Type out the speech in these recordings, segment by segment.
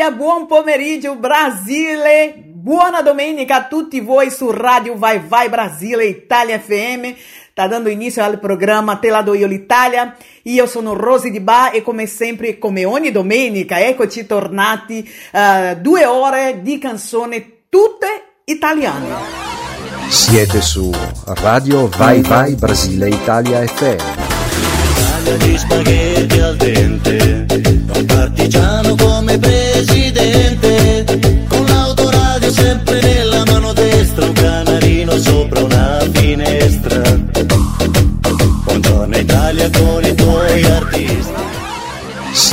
Italia, buon pomeriggio Brasile, buona domenica a tutti voi su Radio Vai Vai Brasile Italia FM. Sta dando inizio al programma Te la do io l'Italia. Io sono Rosy Di Ba e come sempre, come ogni domenica, eccoci tornati uh, due ore di canzone tutte italiane. Siete su Radio Vai Vai Brasile Italia FM.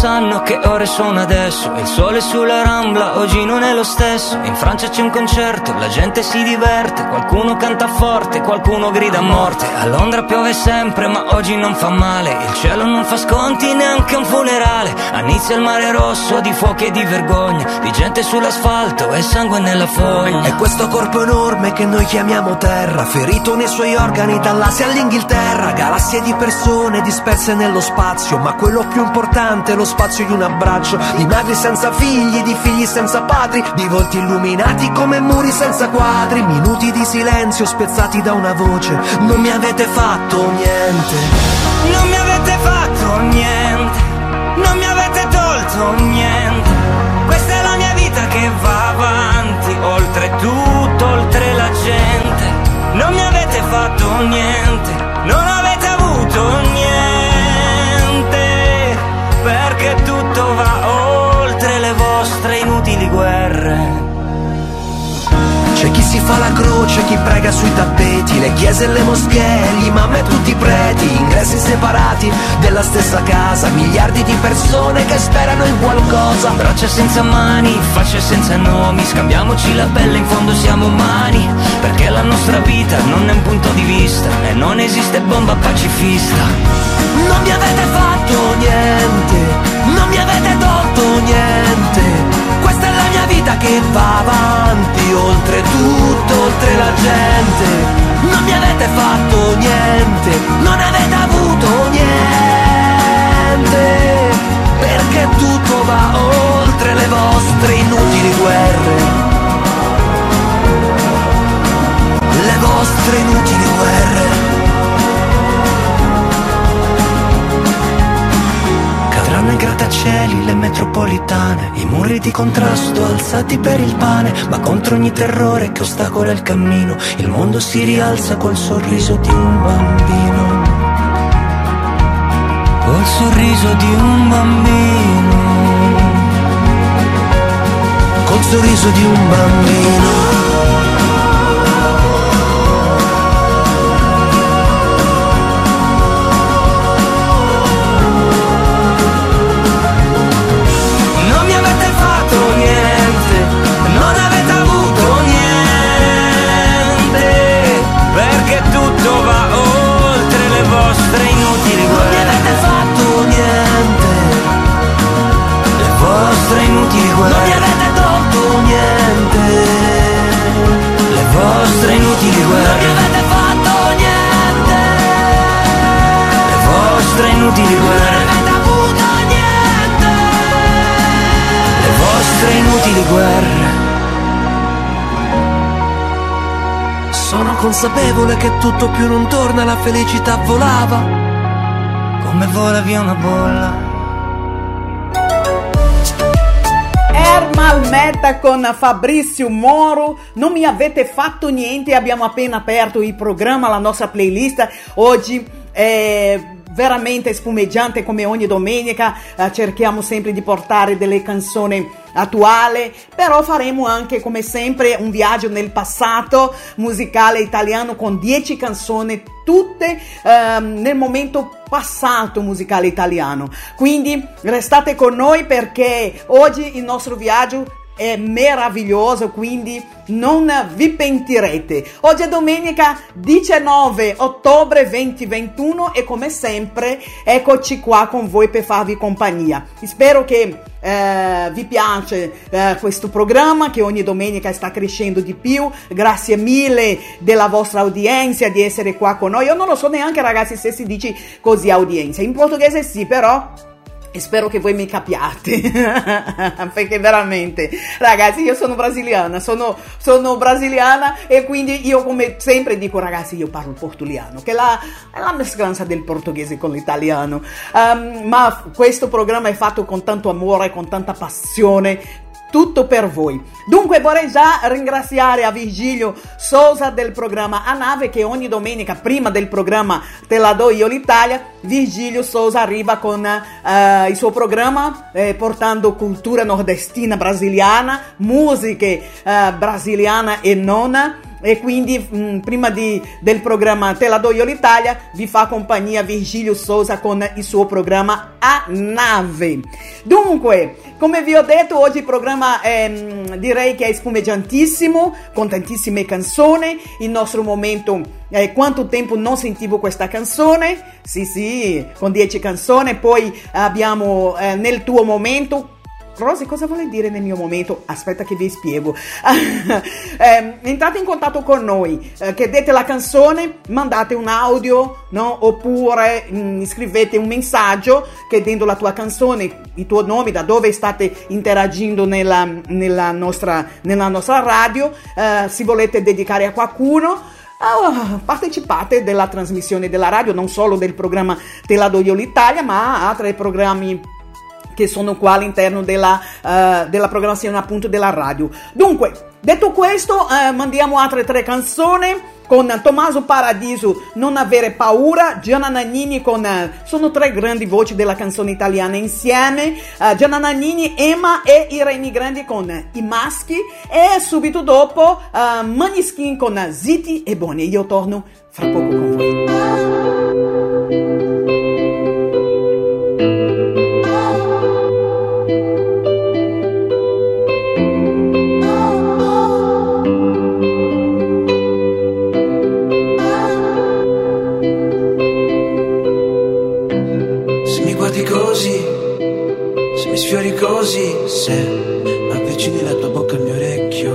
Sanno che ore sono adesso Il sole sulla rambla oggi non è lo stesso. In Francia c'è un concerto, la gente si diverte Qualcuno canta forte, qualcuno grida a morte. A Londra piove sempre ma oggi non fa male. Il cielo non fa sconti neanche un funerale. A il mare rosso di fuochi e di vergogna Di gente sull'asfalto e sangue nella foglia E questo corpo enorme che noi chiamiamo terra Ferito nei suoi organi dall'Asia all'Inghilterra Galassie di persone disperse nello spazio Ma quello più importante lo spazio di un abbraccio Di madri senza figli, di figli senza padri Di volti illuminati come muri senza quadri Minuti di silenzio spezzati da una voce. Non mi avete fatto niente. Non mi avete fatto niente. Non mi avete tolto niente. Questa è la mia vita che va avanti Oltre tutto, oltre la gente. Non mi avete fatto niente. Non avete avuto niente C'è chi si fa la croce, chi prega sui tappeti, le chiese e le moschee, gli imam e tutti i preti, ingressi separati della stessa casa, miliardi di persone che sperano in qualcosa. Braccia senza mani, facce senza nomi, scambiamoci la pelle, in fondo siamo umani, perché la nostra vita non è un punto di vista e non esiste bomba pacifista. Non mi avete fatto niente, non mi avete tolto niente. Questa è la vita che va avanti, oltre tutto, oltre la gente. Non mi avete fatto niente, non avete avuto niente. Perché tutto va oltre le vostre inutili guerre. Le vostre inutili guerre. I grattacieli, le metropolitane, i muri di contrasto alzati per il pane, ma contro ogni terrore che ostacola il cammino, il mondo si rialza col sorriso di un bambino. Col sorriso di un bambino. Col sorriso di un bambino. Inutili Non mi guerre, avete tolto niente. le vostre inutili Non mi guerre, avete fatto niente. le vostre inutili Non guerre, avete avuto niente. le vostre inutili guerre. Sono consapevole che tutto più non torna, la felicità volava. Come vola via una bolla. Ermal Meta con Fabrizio Moro, non mi avete fatto niente, abbiamo appena aperto il programma, la nostra playlist, oggi è veramente spumeggiante come ogni domenica, eh, cerchiamo sempre di portare delle canzoni attuali, però faremo anche come sempre un viaggio nel passato musicale italiano con 10 canzoni tutte ehm, nel momento passato musicale italiano. Quindi restate con noi perché oggi il nostro viaggio è meraviglioso, quindi non vi pentirete. Oggi è domenica 19 ottobre 2021 e come sempre eccoci qua con voi per farvi compagnia. Spero che eh, vi piace eh, questo programma che ogni domenica sta crescendo di più. Grazie mille della vostra udienza di essere qua con noi. Io non lo so neanche ragazzi se si dice così audienza. In portoghese sì, però e spero che voi mi capiate, perché veramente, ragazzi, io sono brasiliana, sono, sono, brasiliana e quindi io come sempre dico, ragazzi, io parlo portuliano, che è la, è la mescolanza del portoghese con l'italiano. Um, ma questo programma è fatto con tanto amore, con tanta passione, tutto per voi. Dunque vorrei già ringraziare a Virgilio Sousa del programma A Nave che ogni domenica prima del programma Te la do io l'Italia, Virgilio Sousa arriva con uh, il suo programma eh, portando cultura nordestina brasiliana, musiche uh, brasiliana e non e quindi mh, mm, prima di, del programma Te la do io l'Italia vi fa compagnia Virgilio Souza con il suo programma A Nave. Dunque, come vi ho detto, oggi il programma eh, direi che è spumeggiantissimo, con tantissime canzoni. Il nostro momento eh, quanto tempo non sentivo questa canzone? Sì, sì, con 10 canzoni. Poi abbiamo eh, nel tuo momento Rosy, cosa vuole dire nel mio momento? Aspetta che vi spiego. eh, entrate in contatto con noi, eh, chiedete la canzone, mandate un audio, no? oppure mh, mm, scrivete un messaggio chiedendo la tua canzone, il tuo nome, da dove state interagendo nella, nella, nostra, nella nostra radio, eh, se volete dedicare a qualcuno. Uh, partecipate della trasmissione della radio, non solo del programma Te la do io l'Italia, ma altri programmi che sono qua all'interno della, uh, della programmazione appunto della radio. Dunque, detto questo, uh, mandiamo altre tre canzoni con Tommaso Paradiso, Non avere paura, Gianna Nannini con... Uh, sono tre grandi voci della canzone italiana insieme, uh, Gianna Nannini, Emma e Irene Grandi con I Maschi e subito dopo uh, Maniskin con Ziti e Boni. Io torno fra poco con voi. Così se avvicini la tua bocca al mio orecchio.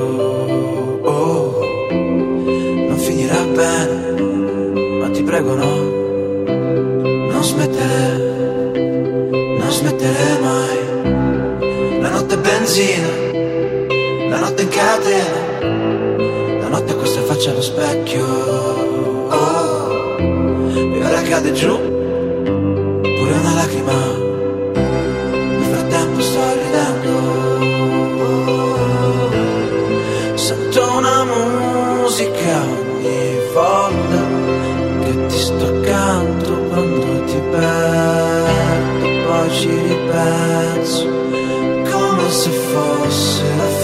Oh, non finirà bene, ma ti prego no, non smettere, non smettere mai. La notte è benzina, la notte in catena, la notte questa faccia allo specchio. Oh, e ora cade giù, come se fosse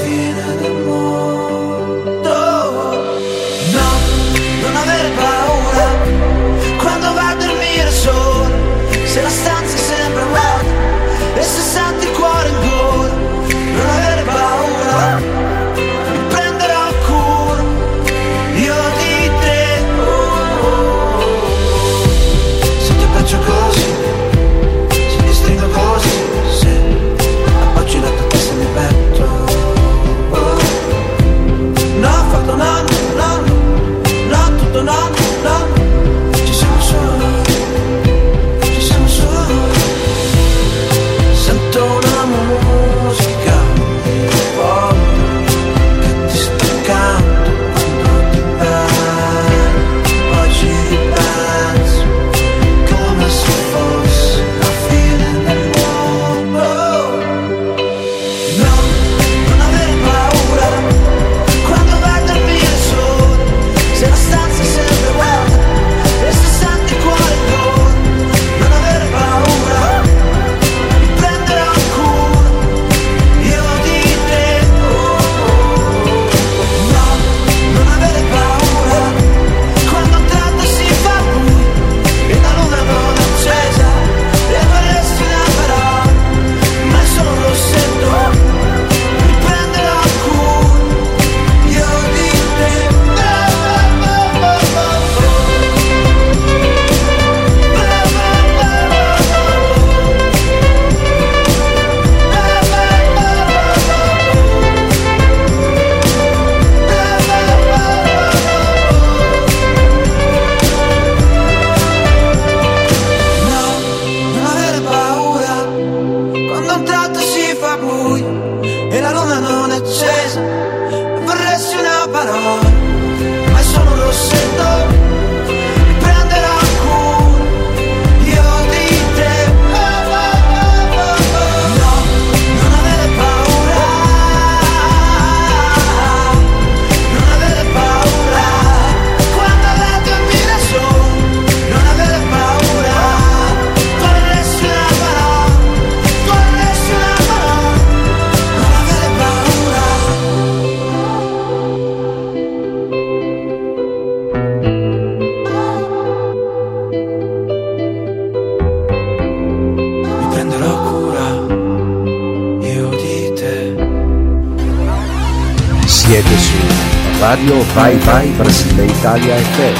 Italia FM.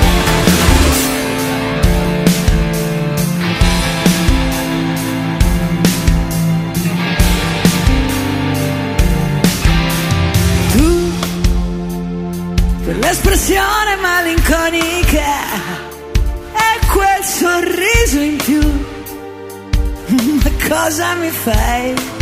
l'espressione malinconica e quel sorriso in più. Ma cosa mi fai?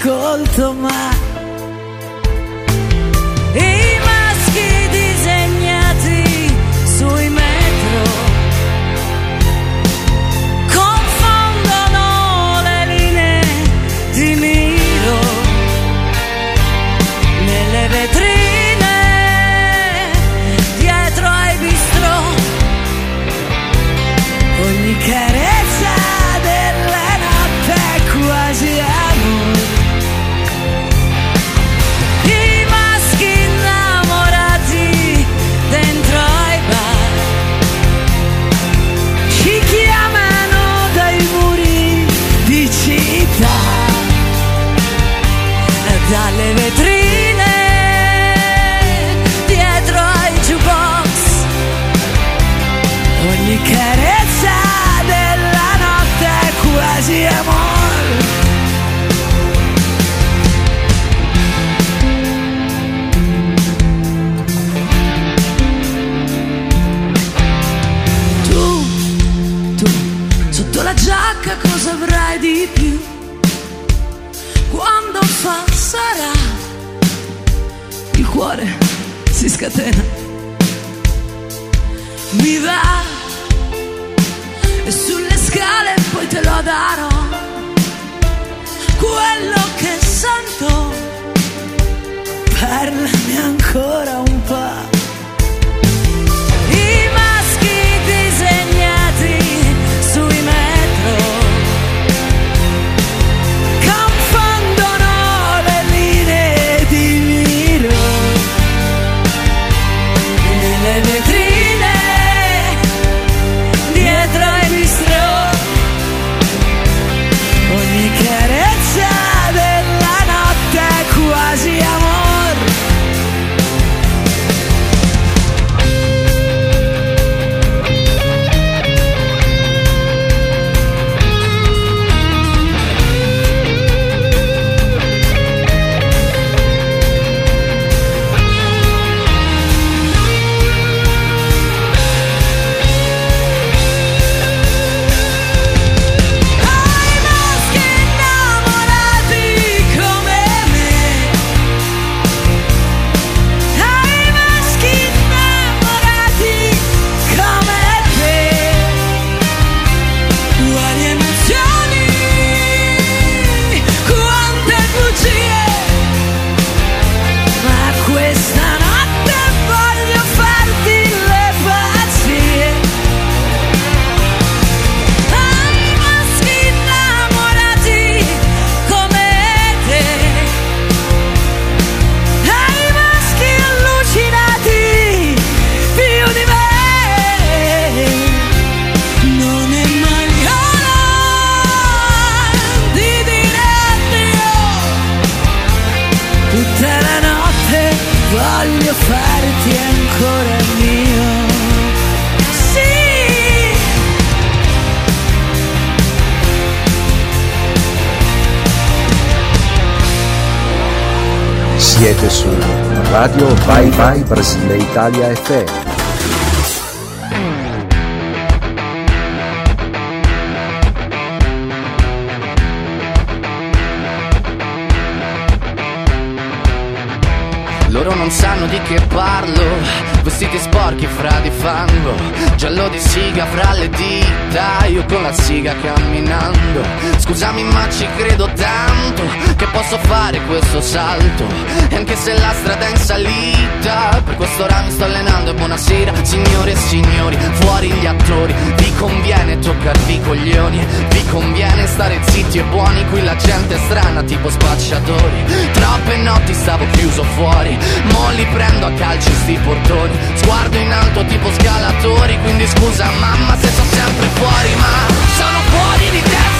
ascolto mai. Stars de Italia FM. Mi sto allenando e buonasera Signore e signori, fuori gli attori Vi conviene toccarvi i coglioni. Vi conviene stare zitti e buoni Qui la gente è strana tipo spacciatori. Troppe notti stavo chiuso fuori Mo li prendo a calci sti portoni. Sguardo in alto tipo scalatori Quindi scusa mamma se sto sempre fuori Ma sono fuori di testa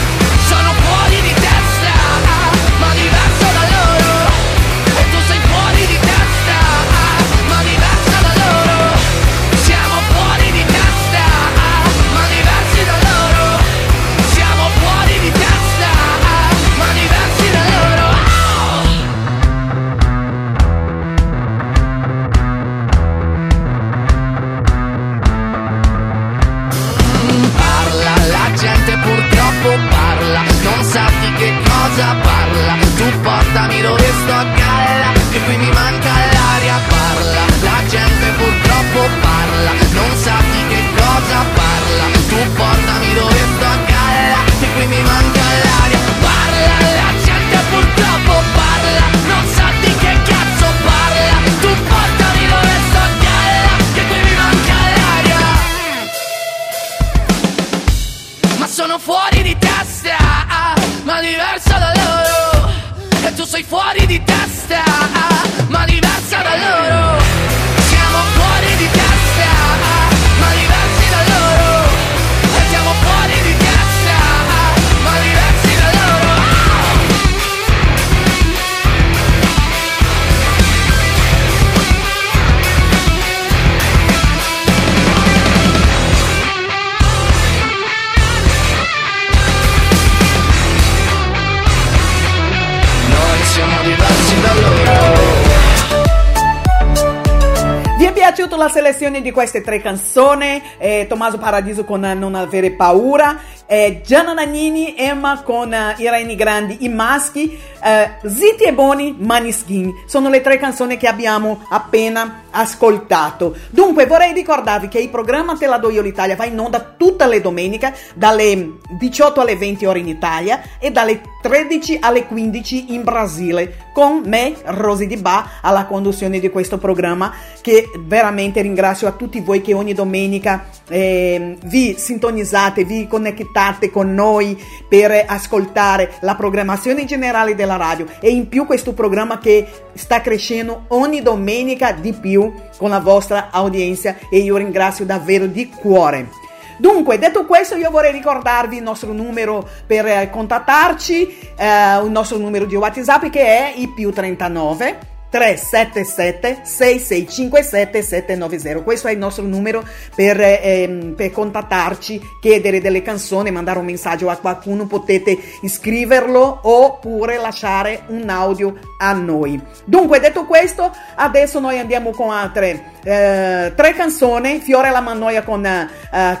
selezione di queste tre canzoni? Eh, Tommaso Paradiso con Non avere paura, eh, Gianna Nannini, Emma con eh, Irene Grandi, I maschi, eh, Zitti e Boni, Maniskin. Sono le tre canzoni che abbiamo appena ascoltato. Dunque vorrei ricordarvi che il programma Te la do io l'Italia va in onda tutte le domeniche dalle 18 alle 20 ore in Italia e dalle 13 alle 15 in Brasile con me, Rosy Di Ba, alla conduzione di questo programma che veramente ringrazio a tutti voi che ogni domenica eh, vi sintonizzate, vi connettate con noi per ascoltare la programmazione generale della radio e in più questo programma che sta crescendo ogni domenica di più con la vostra audienza e io ringrazio davvero di cuore. Dunque, detto questo, io vorrei ricordarvi il nostro numero per contattarci, eh, il nostro numero di WhatsApp che è il più 39 377 6657 790 questo è il nostro numero per, ehm, per contattarci chiedere delle canzoni mandare un messaggio a qualcuno. Potete iscriverlo oppure lasciare un audio a noi. Dunque detto questo adesso noi andiamo con altre eh, tre canzoni. Fiore la Mannoia con eh,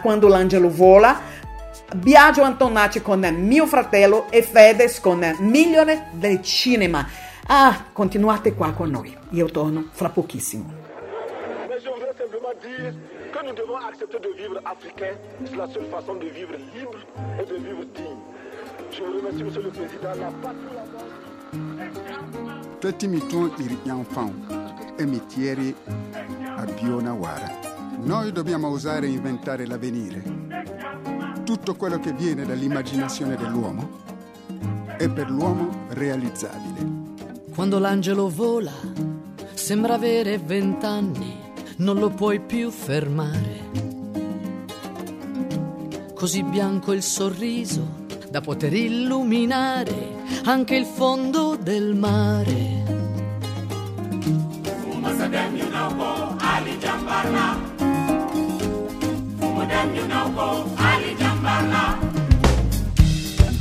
Quando l'angelo vola. Biagio Antonacci con Mio fratello e Fedez con Milione del cinema Ah, continuate qua con noi. Io torno fra pochissimo. Mais je voudrais simplement dire que nous devons accepter de vivre africain. C'est la seule façon de vivre libre et de vivre digne. Je vous remercie, Monsieur le Président. La patrie, la Tetimiton iri Yanfan e Mitieri a Biona Wara. Noi dobbiamo osare inventare l'avvenire. Tutto quello che viene dall'immaginazione dell'uomo è per l'uomo realizzabile. Quando l'angelo vola Sembra avere vent'anni, non lo puoi più fermare. Così bianco il sorriso da poter illuminare anche il fondo del mare.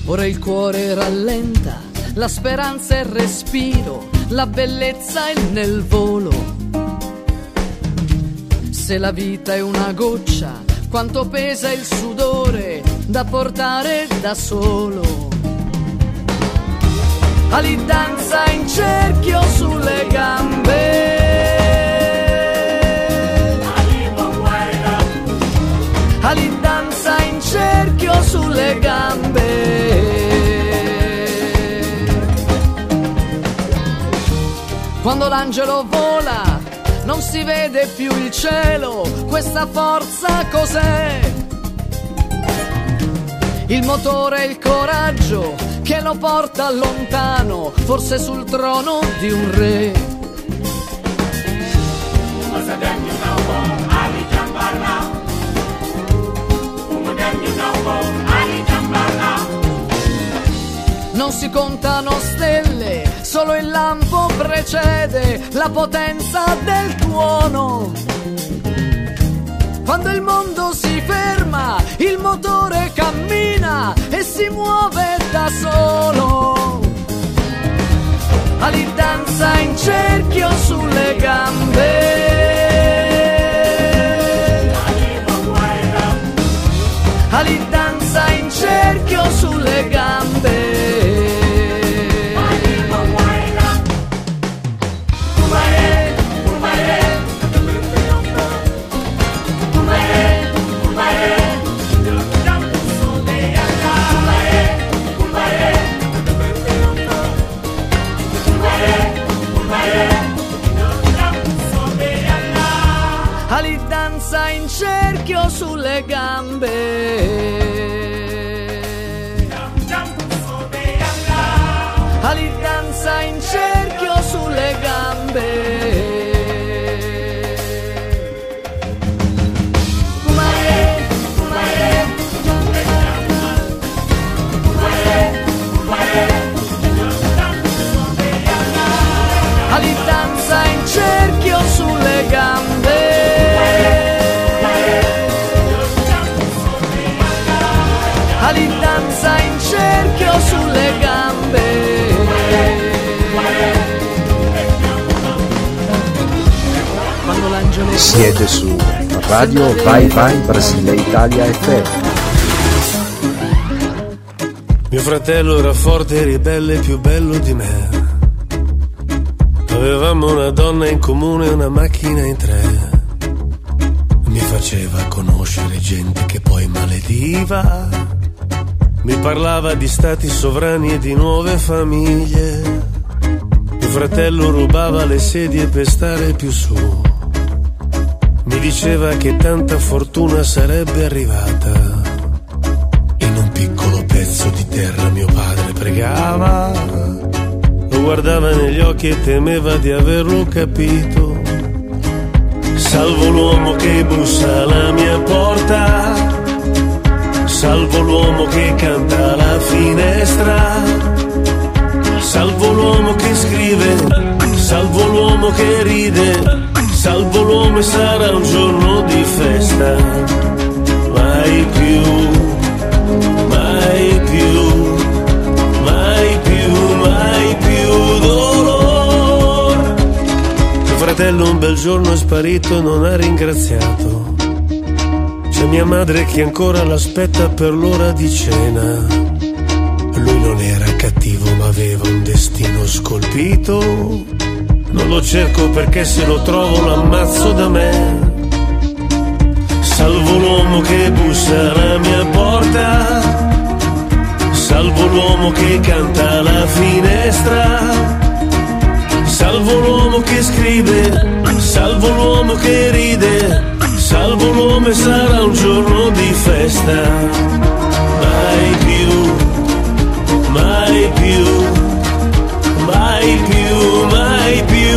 Ora il cuore rallenta, la speranza è il respiro, la bellezza è nel volo. Se la vita è una goccia, quanto pesa il sudore da portare da solo. Ali danza in cerchio sulle gambe. Ali danza in cerchio sulle gambe. Quando l'angelo vola non si vede più il cielo, questa forza cos'è? Il motore il coraggio che lo porta lontano, forse sul trono di un re. Non si contano stelle, solo il lampo precede la potenza del tuono. Quando il mondo si ferma, il motore cammina e si muove da solo. Ali danza in cerchio sulle gambe. Ali danza in cerchio sulle gambe. Siete su Radio Vai Vai Brasile Italia FM. Mio fratello era forte e ribelle, più bello di me. Avevamo una donna in comune e una macchina in tre. Mi faceva conoscere gente che poi malediva. Mi parlava di stati sovrani e di nuove famiglie. Mio fratello rubava le sedie per stare più su. Mi diceva che tanta fortuna sarebbe arrivata. In un piccolo pezzo di terra mio padre pregava. Lo guardava negli occhi e temeva di averlo capito. Salvo l'uomo che bussa alla mia porta. Salvo l'uomo che canta alla finestra. Salvo l'uomo che scrive. Salvo l'uomo che ride. Salvo l'uomo e sarà un giorno di festa. Mai più, mai più, mai più, mai più dolore. Mio fratello un bel giorno è sparito e non ha ringraziato. C'è mia madre che ancora l'aspetta per l'ora di cena. Lui non era cattivo ma aveva un destino scolpito. Non lo cerco perché se lo trovo lo ammazzo da me. Salvo l'uomo che bussa alla mia porta. Salvo l'uomo che canta alla finestra. Salvo l'uomo che scrive. Salvo l'uomo che ride. Salvo l'uomo e sarà un giorno di festa. Mai più, mai più, mai più, mai più dolore.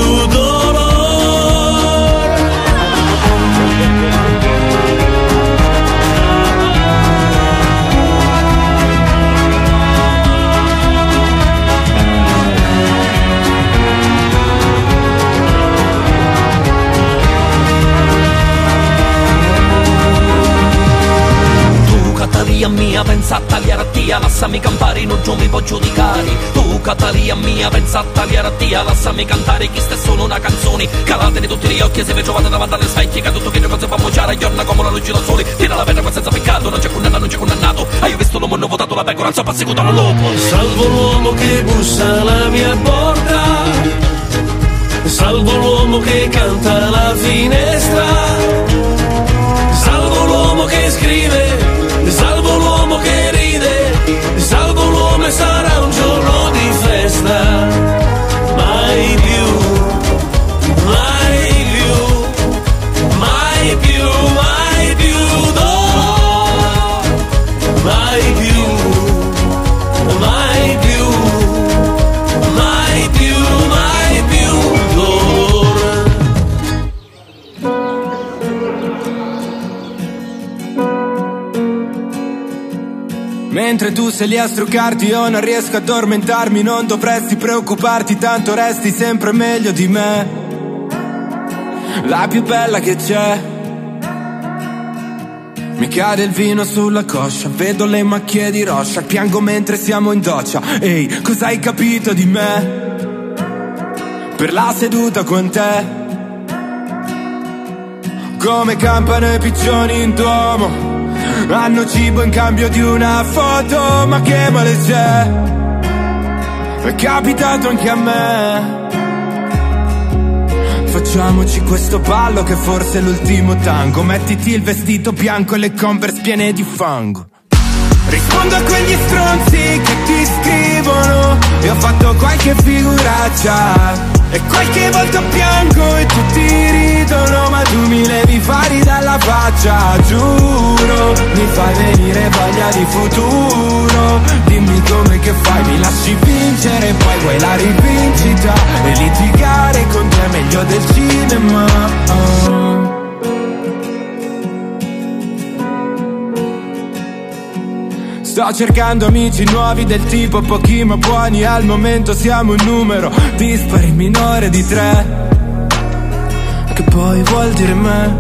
Catalia mia, pensa a tagliare a tia, lasciami campare, non giù mi può giudicare. Tu, Catalia mia, pensa a tagliare a tia, lasciami cantare, chi sta solo una canzone. Calatene tutti gli occhi, se vi trovate davanti alle specchie, che tutto che le cose fa mociare, giorna come la luce da sole. Tira la pedra senza peccato, non c'è condanna, non c'è condannato. Hai visto l'uomo, hanno votato la pecora, non so perseguito lo lopo. Salvo l'uomo che bussa alla mia porta Salvo l'uomo che canta alla finestra, salvo l'uomo che scrive, l'uomo che ride, salvo l'uomo e sarà un giorno di festa. Mai più, mai più, mai più, mai più, no, mai più, Mentre tu sei lì a struccarti io non riesco ad addormentarmi Non dovresti preoccuparti tanto resti sempre meglio di me. La più bella che c'è. Mi cade il vino sulla coscia Vedo le macchie di roscia Piango mentre siamo in doccia. Ehi, cosa hai capito di me? Per la seduta con te. Come campano i piccioni in duomo hanno cibo in cambio di una foto, ma che male c'è? È capitato anche a me. Facciamoci questo ballo che forse è l'ultimo tango. Mettiti il vestito bianco e le converse piene di fango. Rispondo a quegli stronzi che ti scrivono E ho fatto qualche figuraccia E qualche volta piango e tutti ridono Ma tu mi levi fari dalla faccia Giuro, mi fai venire voglia di futuro. Dimmi come che fai, mi lasci vincere e Poi vuoi la rivincita E litigare con te è meglio del cinema. Oh. Sto cercando amici nuovi del tipo pochi ma buoni Al momento siamo un numero dispari minore di tre. Che poi vuol dire me?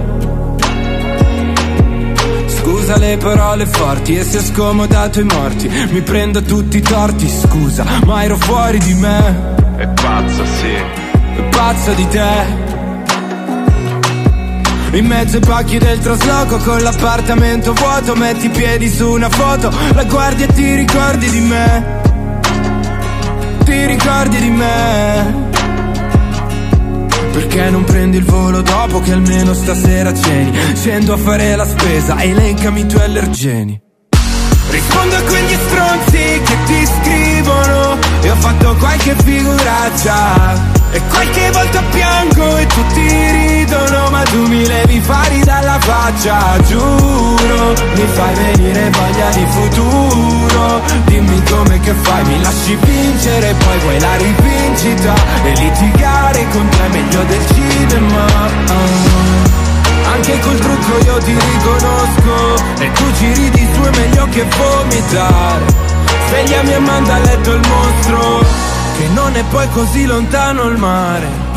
Scusa le parole forti e se ho scomodato i morti. Mi prendo tutti i torti, scusa, ma ero fuori di me. È pazzo, sì. È pazzo di te in mezzo ai pacchi del trasloco con l'appartamento vuoto Metti i piedi su una foto La guardi e ti ricordi di me? Ti ricordi di me? Perché non prendi il volo dopo che almeno stasera ceni? Scendo a fare la spesa Elencami i tuoi allergeni. Rispondo a quegli stronzi che ti scrivono E ho fatto qualche figuraccia E qualche volta piango e tutti ridono Ma tu mi levi fari dalla faccia Giuro, mi fai venire voglia di futuro. Dimmi come che fai, mi lasci vincere Poi vuoi la rivincita E litigare con te è meglio del cinema. Ah. Anche col trucco io ti riconosco E tu ci ridi su è meglio che vomitare Svegliami e manda a letto il mostro Che non è poi così lontano il mare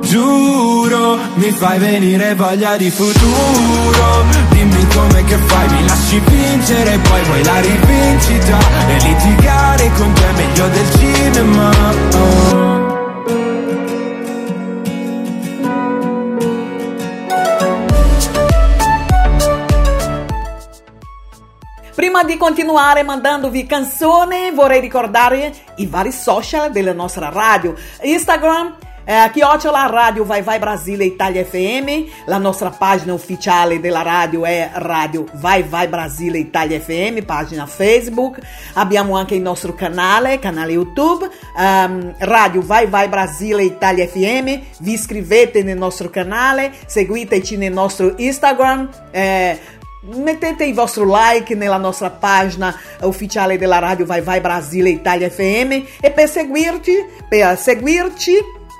Giuro, mi fai venire voglia di futuro Dimmi come che fai, mi lasci vincere Poi vuoi la rivincita E litigare con te è meglio del cinema oh. Prima di continuare mandandovi canzone, vorrei ricordare i vari social della nostra radio. Instagram, eh, chiocciola Radio Vai Vai Brasile Italia FM, la nostra pagina ufficiale della radio è Radio Vai Vai Brasile Italia FM, pagina Facebook, abbiamo anche il nostro canale, canale YouTube, ehm, Radio Vai Vai Brasile Italia FM, vi iscrivete nel nostro canale, seguiteci nel nostro Instagram, eh, Mettete il vostro like nella nostra pagina ufficiale della radio Vai Vai Brasile Italia FM e per seguirci, per seguirci,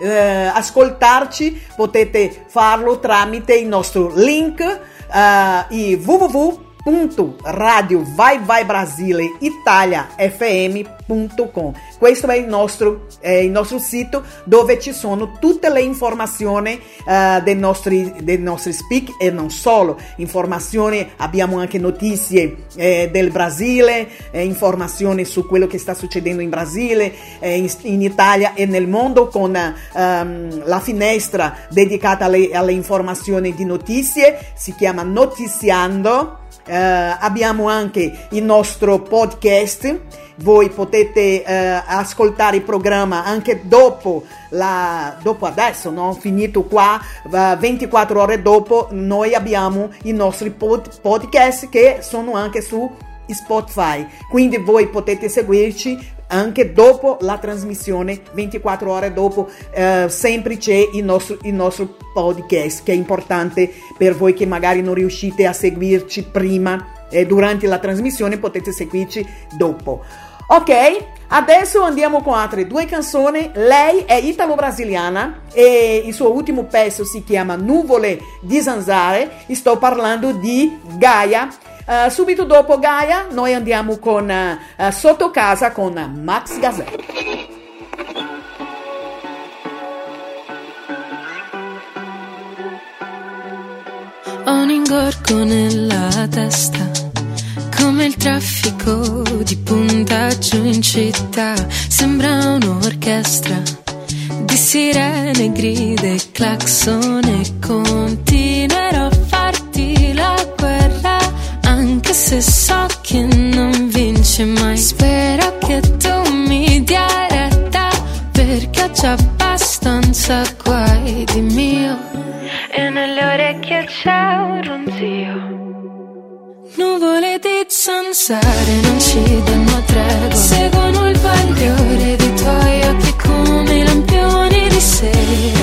eh, ascoltarci potete farlo tramite il nostro link eh, www.radio Vai Vai Brasile Italia FM www.radiovaivai.com. Questo è il nostro, è il nostro sito dove ci sono tutte le informazioni uh, dei, nostri, dei nostri speak e non solo. Informazioni, abbiamo anche notizie eh, del Brasile, eh, informazioni su quello che sta succedendo in Brasile, eh, in, in, Italia e nel mondo con um, la finestra dedicata alle, alle informazioni di notizie, si chiama Notiziando. Uh, abbiamo anche il nostro podcast voi potete eh, ascoltare il programma anche dopo, la, dopo adesso, no? finito qua, 24 ore dopo, noi abbiamo i nostri pod, podcast che sono anche su Spotify, quindi voi potete seguirci anche dopo la trasmissione, 24 ore dopo, eh, sempre c'è il nostro, il nostro podcast che è importante per voi che magari non riuscite a seguirci prima eh, durante la trasmissione, potete seguirci dopo. Ok, adesso andiamo con altre due canzoni. Lei è italo-brasiliana e il suo ultimo pezzo si chiama Nuvole di Zanzare. Sto parlando di Gaia. Uh, subito dopo Gaia noi andiamo con uh, Sotto casa con Max Gazzè. Ho un ingorgo nella testa come il traffico di puntaggio in città, sembra un'orchestra di sirene, gride, clacson e continuerò a farti la guerra, anche se so che non vince mai. Spero che tu mi dia retta, perché ho già abbastanza guai di mio. E nelle orecchie c'è un ronzio. Nuvole di zanzare non ci danno tregua. Seguono il bagliore dei tuoi occhi come lampioni di sera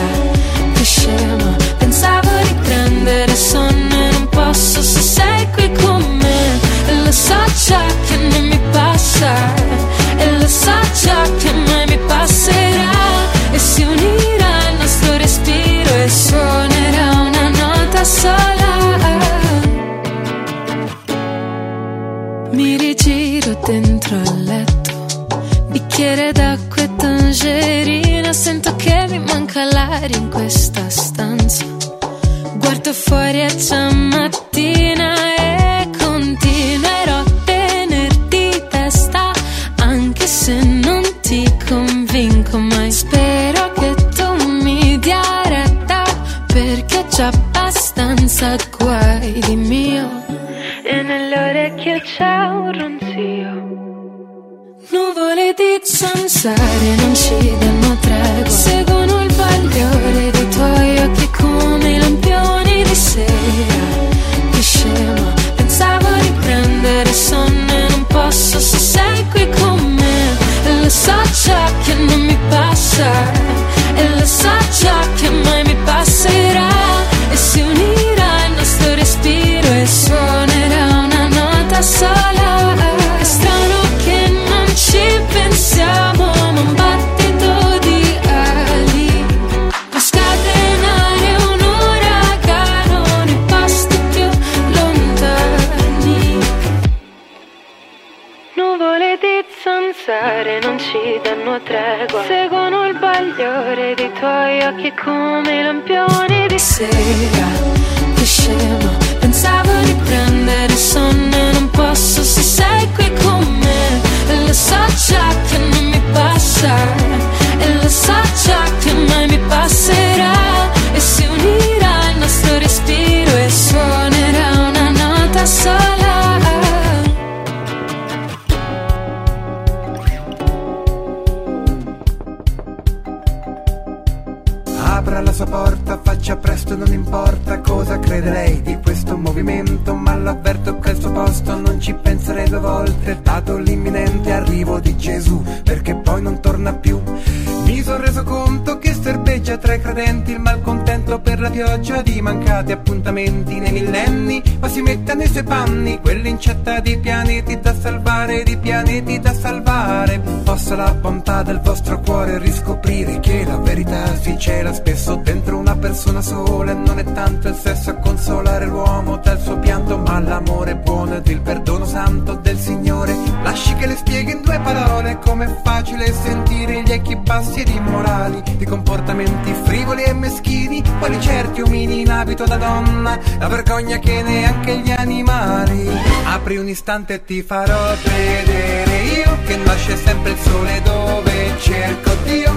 Apri un istante e ti farò vedere io che nasce sempre il sole dove cerco Dio,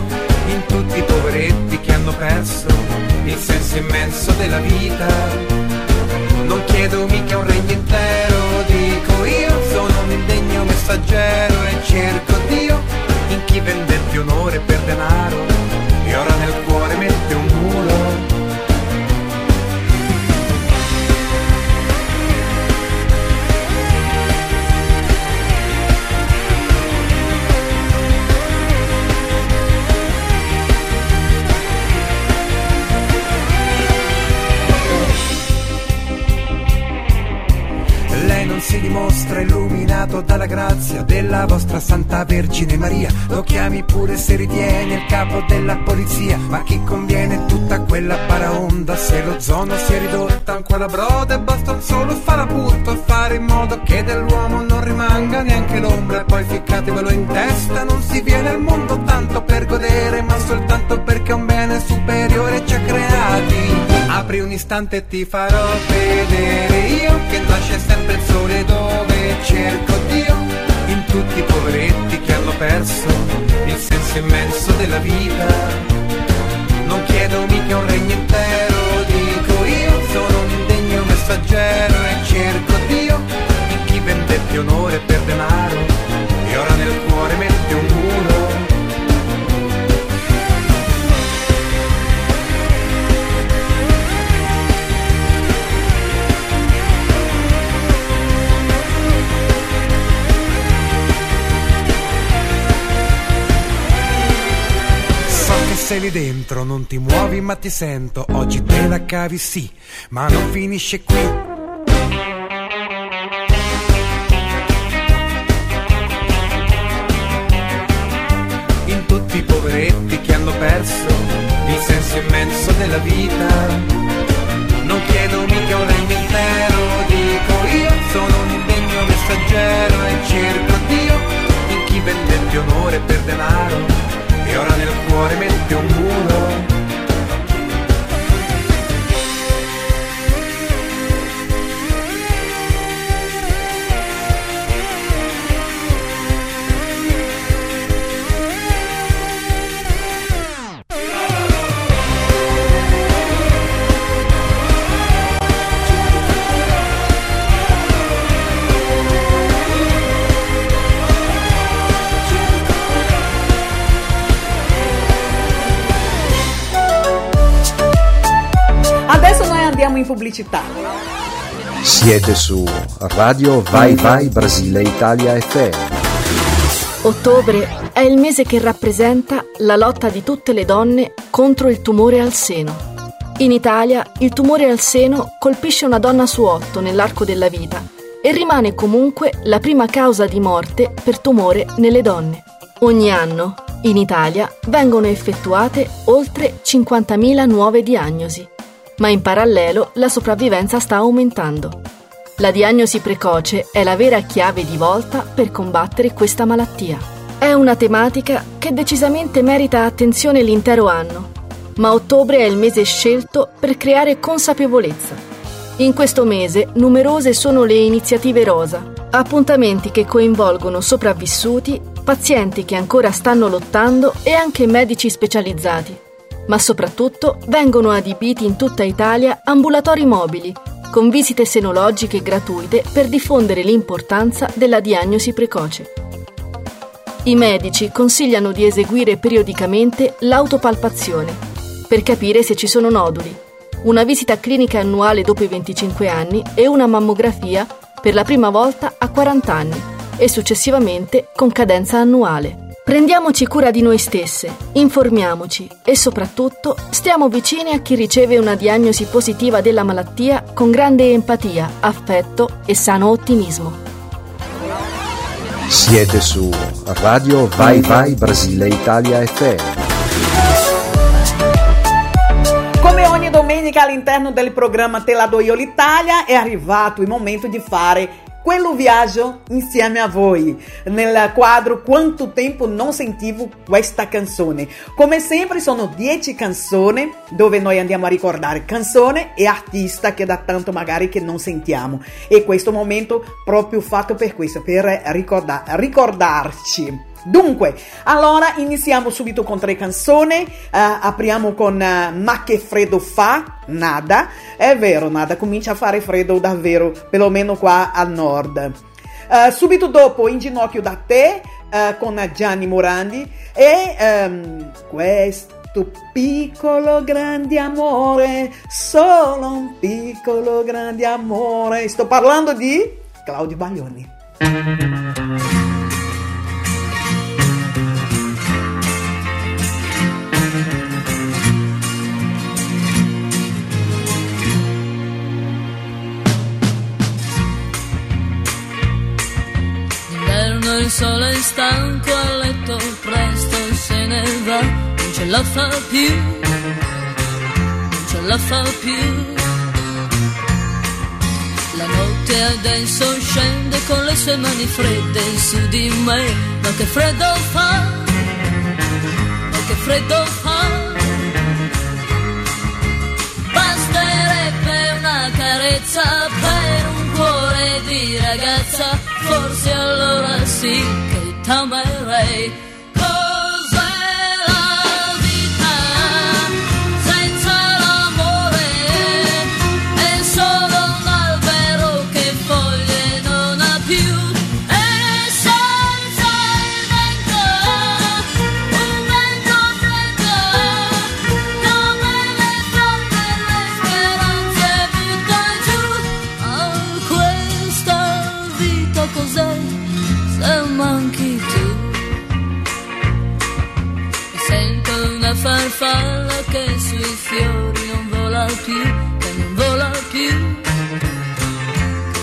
in tutti i poveretti che hanno perso il senso immenso della vita. Non chiedo mica un regno intero, dico io, sono un indegno messaggero e cerco Dio in chi vendette onore per denaro e ora nel cuore mette un illuminato dalla grazia della vostra Santa Vergine Maria. Lo chiami pure se ritiene il capo della polizia. Ma chi conviene tutta quella paraonda? Se lo zono si è ridotta ancora broda e basta un solo faraputto a fare in modo che dell'uomo non rimanga neanche l'ombra. E poi ficcatevelo in testa, non si viene al mondo tanto per godere, ma soltanto Apri un istante e ti farò vedere io che nasce sempre il sole dove cerco Dio in tutti i poveretti che hanno perso il senso immenso della vita. Non chiedo mica un regno intero, dico io, sono un indegno messaggero e cerco Dio in chi vendette onore per denaro e ora nel cuore mette un muro. Sei lì dentro, non ti muovi ma ti sento, oggi te la cavi sì, ma non finisce qui. Siete su Radio Vai Vai Brasile Italia FM. Ottobre è il mese che rappresenta la lotta di tutte le donne contro il tumore al seno. In Italia il tumore al seno colpisce una donna su otto nell'arco della vita e rimane comunque la prima causa di morte per tumore nelle donne. Ogni anno, in Italia, vengono effettuate oltre 50.000 nuove diagnosi, ma in parallelo la sopravvivenza sta aumentando. La diagnosi precoce è la vera chiave di volta per combattere questa malattia. È una tematica che decisamente merita attenzione l'intero anno, ma ottobre è il mese scelto per creare consapevolezza. In questo mese numerose sono le iniziative rosa, appuntamenti che coinvolgono sopravvissuti, pazienti che ancora stanno lottando e anche medici specializzati. Ma soprattutto vengono adibiti in tutta Italia ambulatori mobili, con visite senologiche gratuite per diffondere l'importanza della diagnosi precoce. I medici consigliano di eseguire periodicamente l'autopalpazione per capire se ci sono noduli, una visita clinica annuale dopo i 25 anni e una mammografia per la prima volta a 40 anni e successivamente con cadenza annuale. Prendiamoci cura di noi stesse, informiamoci e soprattutto stiamo vicini a chi riceve una diagnosi positiva della malattia con grande empatia, affetto e sano ottimismo. Siete su Radio Vai Vai Brasile Italia FM. Come ogni domenica all'interno del programma Te la do io l'Italia è arrivato il momento di fare quello viaggio insieme a voi nel quadro Quanto tempo non sentivo questa canzone. Come sempre sono 10 canzoni dove noi andiamo a ricordare canzone e artista che da tanto magari che non sentiamo e questo momento proprio fatto per questo, per ricordar- ricordarci. Dunque, allora iniziamo subito con tre canzoni. Uh, apriamo con uh, Ma che freddo fa? Nada. È vero, nada, comincia a fare freddo davvero, perlomeno qua al nord. Uh, subito dopo In ginocchio da te con Gianni Morandi e um, questo piccolo grande amore, solo un piccolo grande amore. Sto parlando di Claudio Baglioni. Il sole è stanco a letto, presto se ne va, non ce la fa più, non ce la fa più. La notte adesso scende con le sue mani fredde su di me, ma che freddo fa, ma che freddo fa. Basterebbe una carezza per un cuore di ragazza, forse allora sì che t'amerei. Cos'è farfalla che sui fiori non vola più, che non vola più, che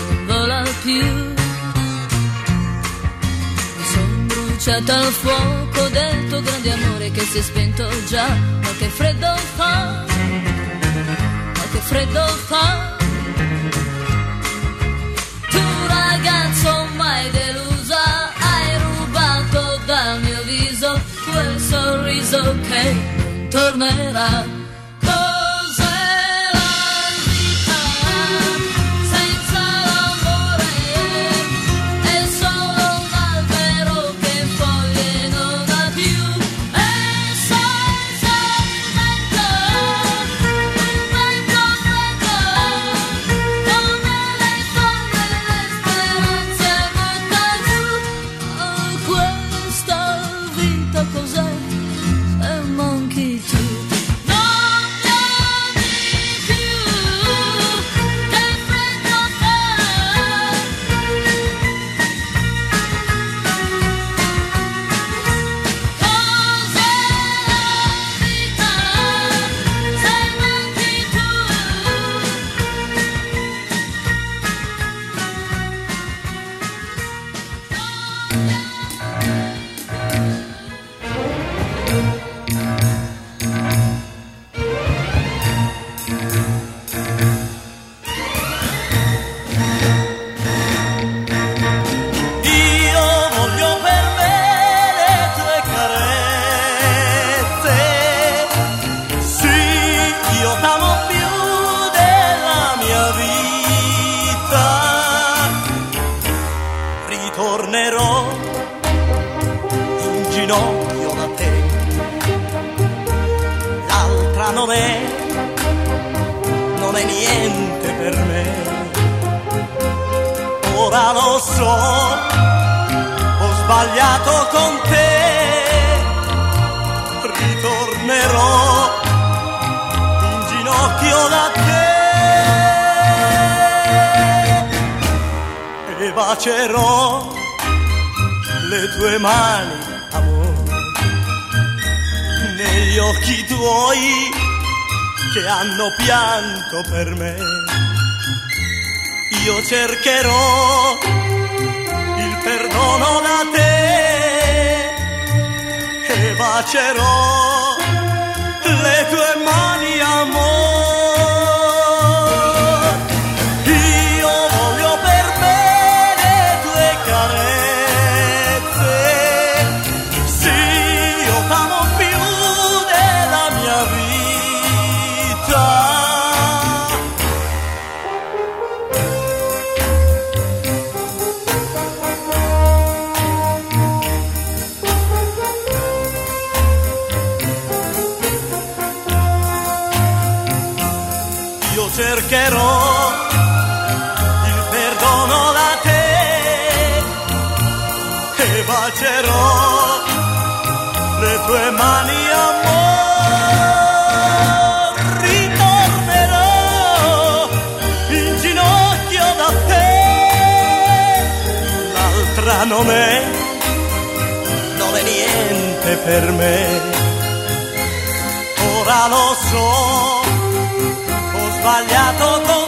non vola più. Mi son bruciata al fuoco del tuo grande amore che si è spento già, ma che freddo fa, ma che freddo fa. Tu ragazzo mai delusa, hai rubato viso quel sorriso che tornerà. sbagliato con te, ritornerò in ginocchio da te e bacerò le tue mani, amore, negli occhi tuoi che hanno pianto per me. Io cercherò perdono da te e bacerò le tue mani amore. tue mani amor ritornerò in ginocchio da te. L'altra non è non è niente per me. Ora lo so ho sbagliato con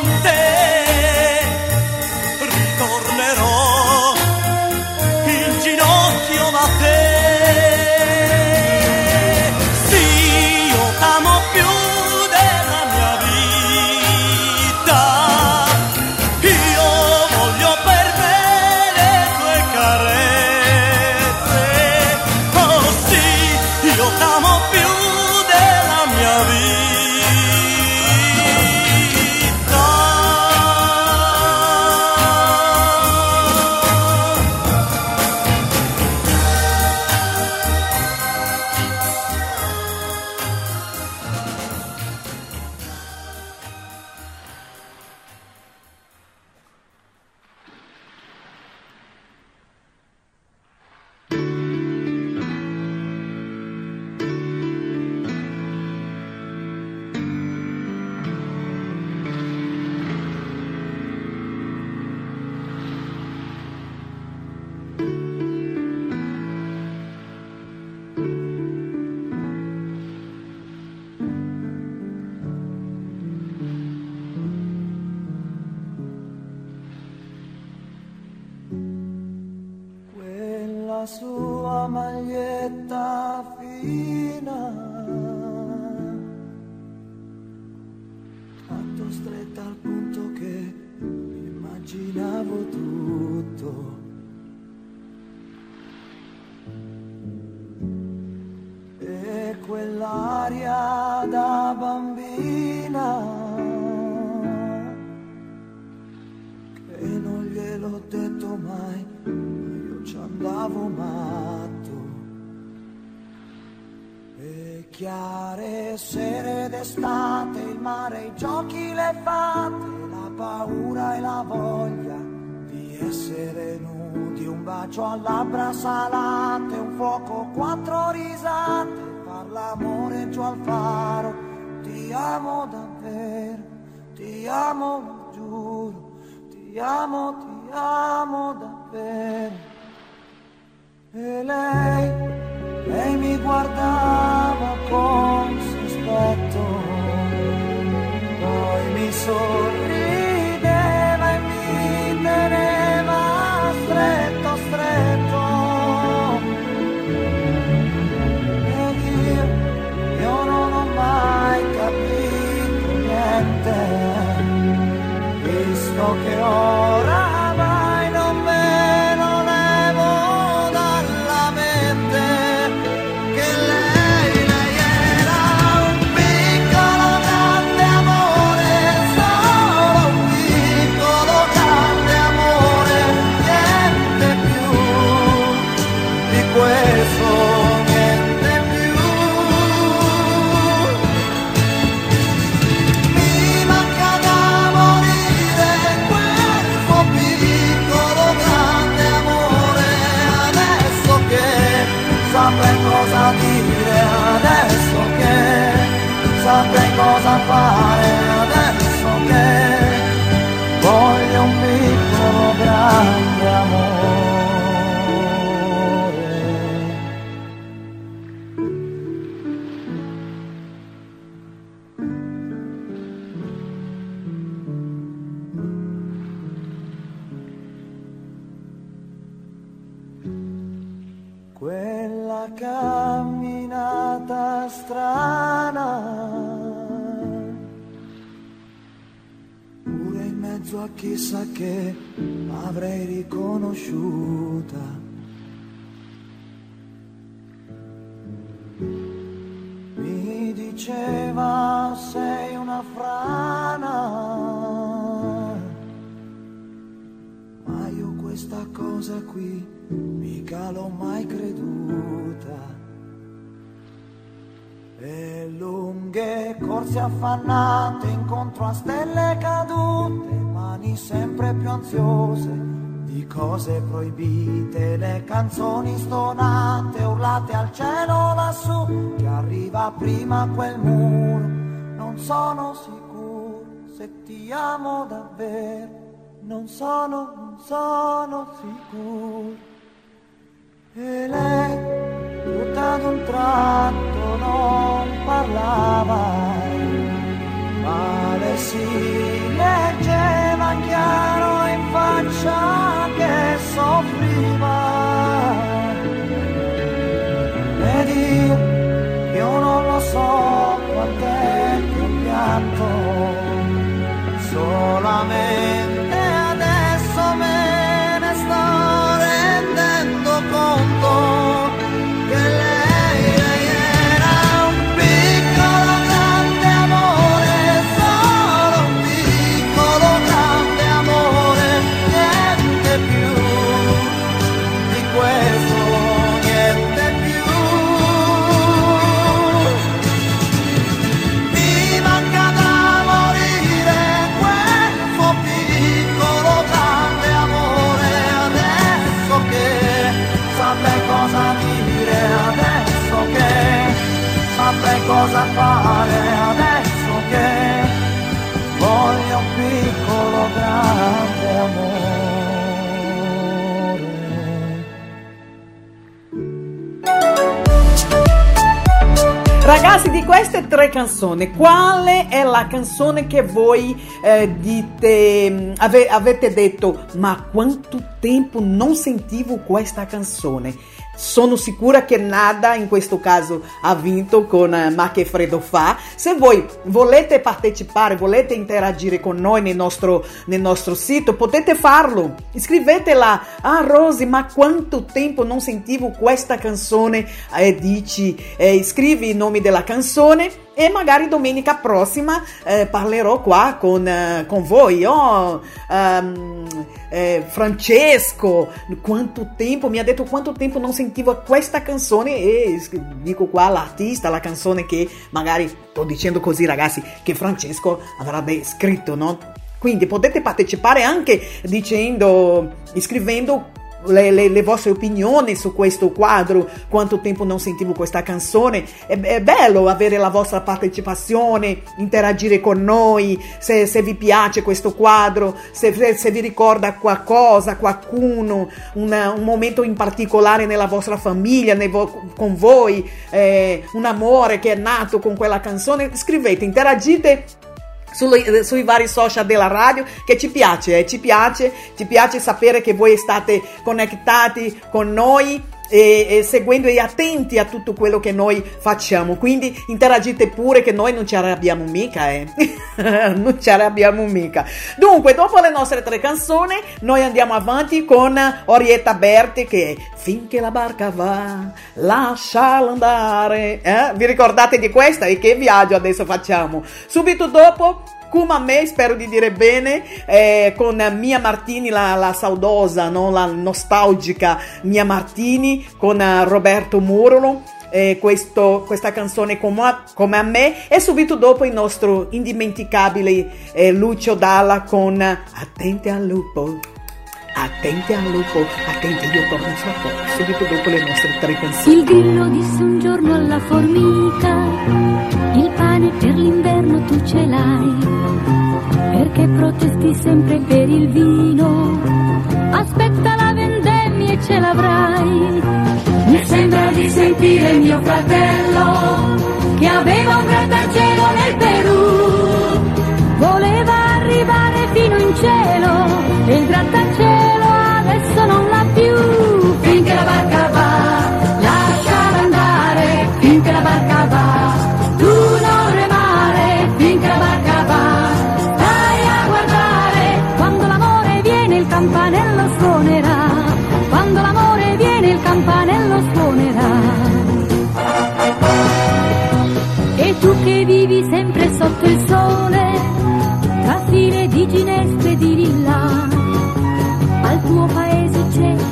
non sono, non sono sicuro. E lei, tutta ad un tratto, non parlava, ma le si leggeva chiaro in faccia Ragazzi, di queste tre canzoni, quale è la canzone che voi eh, dite, mh, ave- avete detto, ma quanto tempo non sentivo questa canzone? Sono sicura che Nada in questo caso ha vinto con eh, Ma che freddo fa. Se voi volete partecipare, volete interagire con noi nel nostro, nel nostro sito, potete farlo. Iscrivetela. Ah, Rosy, ma quanto tempo non sentivo questa canzone? Eh, dici, eh, scrivi i nomi della canzone e magari domenica prossima eh, parlerò qua con, eh, con voi. Oh, ehm, eh, Francesco, quanto tempo mi ha detto quanto tempo non sentivo questa canzone e dico qua l'artista, la canzone che magari sto dicendo così ragazzi che Francesco avrebbe scritto, no? Quindi potete partecipare anche dicendo, iscrivendo le, le- le vostre opinioni su questo quadro, quanto tempo non sentivo questa canzone. È, è bello avere la vostra partecipazione, interagire con noi, se, se vi piace questo quadro, se, se- vi ricorda qualcosa, qualcuno, una- un momento in particolare nella vostra famiglia, vo- con voi, eh, un amore che è nato con quella canzone. Scrivete, interagite sulle- eh, sui vari social della radio che ci piace, eh, ci piace, ci piace sapere che voi state connettati con noi e, e seguendo e attenti a tutto quello che noi facciamo. Quindi interagite pure che noi non ci arrabbiamo mica, eh. non ci arrabbiamo mica. Dunque, dopo le nostre tre canzoni, noi andiamo avanti con Orietta Berti che Finché la barca va, lasciala andare. Eh? Vi ricordate di questa? E che viaggio adesso facciamo? Subito dopo Kuma me, spero di dire bene, eh, con Mia Martini, la, la saudosa, no? la nostalgica Mia Martini, con eh, Roberto Murolo. eh, questo- questa canzone come a, come a me e subito dopo il nostro indimenticabile eh, Lucio Dalla con Attenti al lupo attenti al lupo attenti io torno fra poco subito dopo le nostre tre canzoni Il grillo disse un giorno alla formica, il pane per l'inverno tu ce l'hai, perché protesti sempre per il vino, aspetta la vendemmia e ce l'avrai. Mi sembra di sentire mio fratello, che aveva un grattacielo nel Perù, voleva arrivare fino in cielo, e il grattacielo adesso non l'ha più, finché la barca va,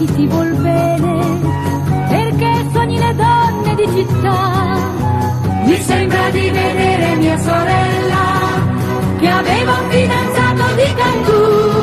chi ti vuol bene, perché sogni le donne di città. Mi sembra di vedere mia sorella, che aveva un fidanzato di Cancun.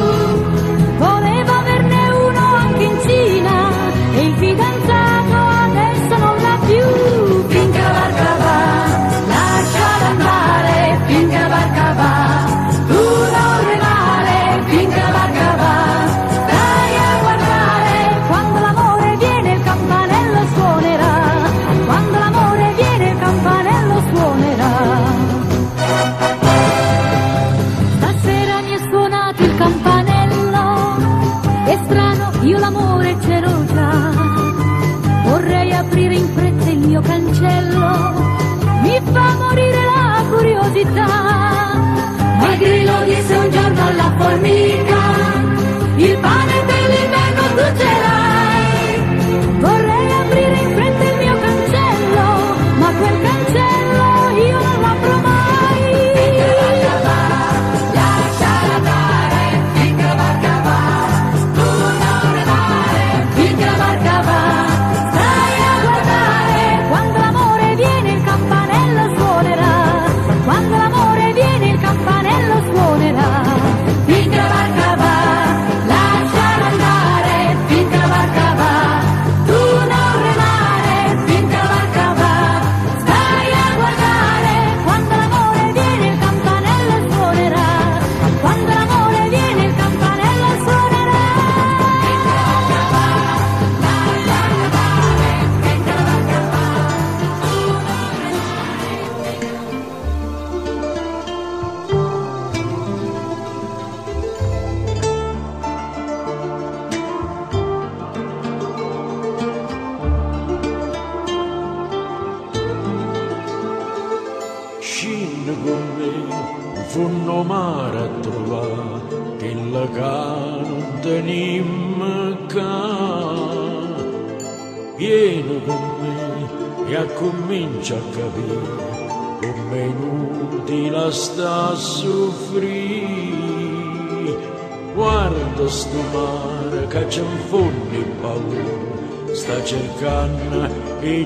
Cercando e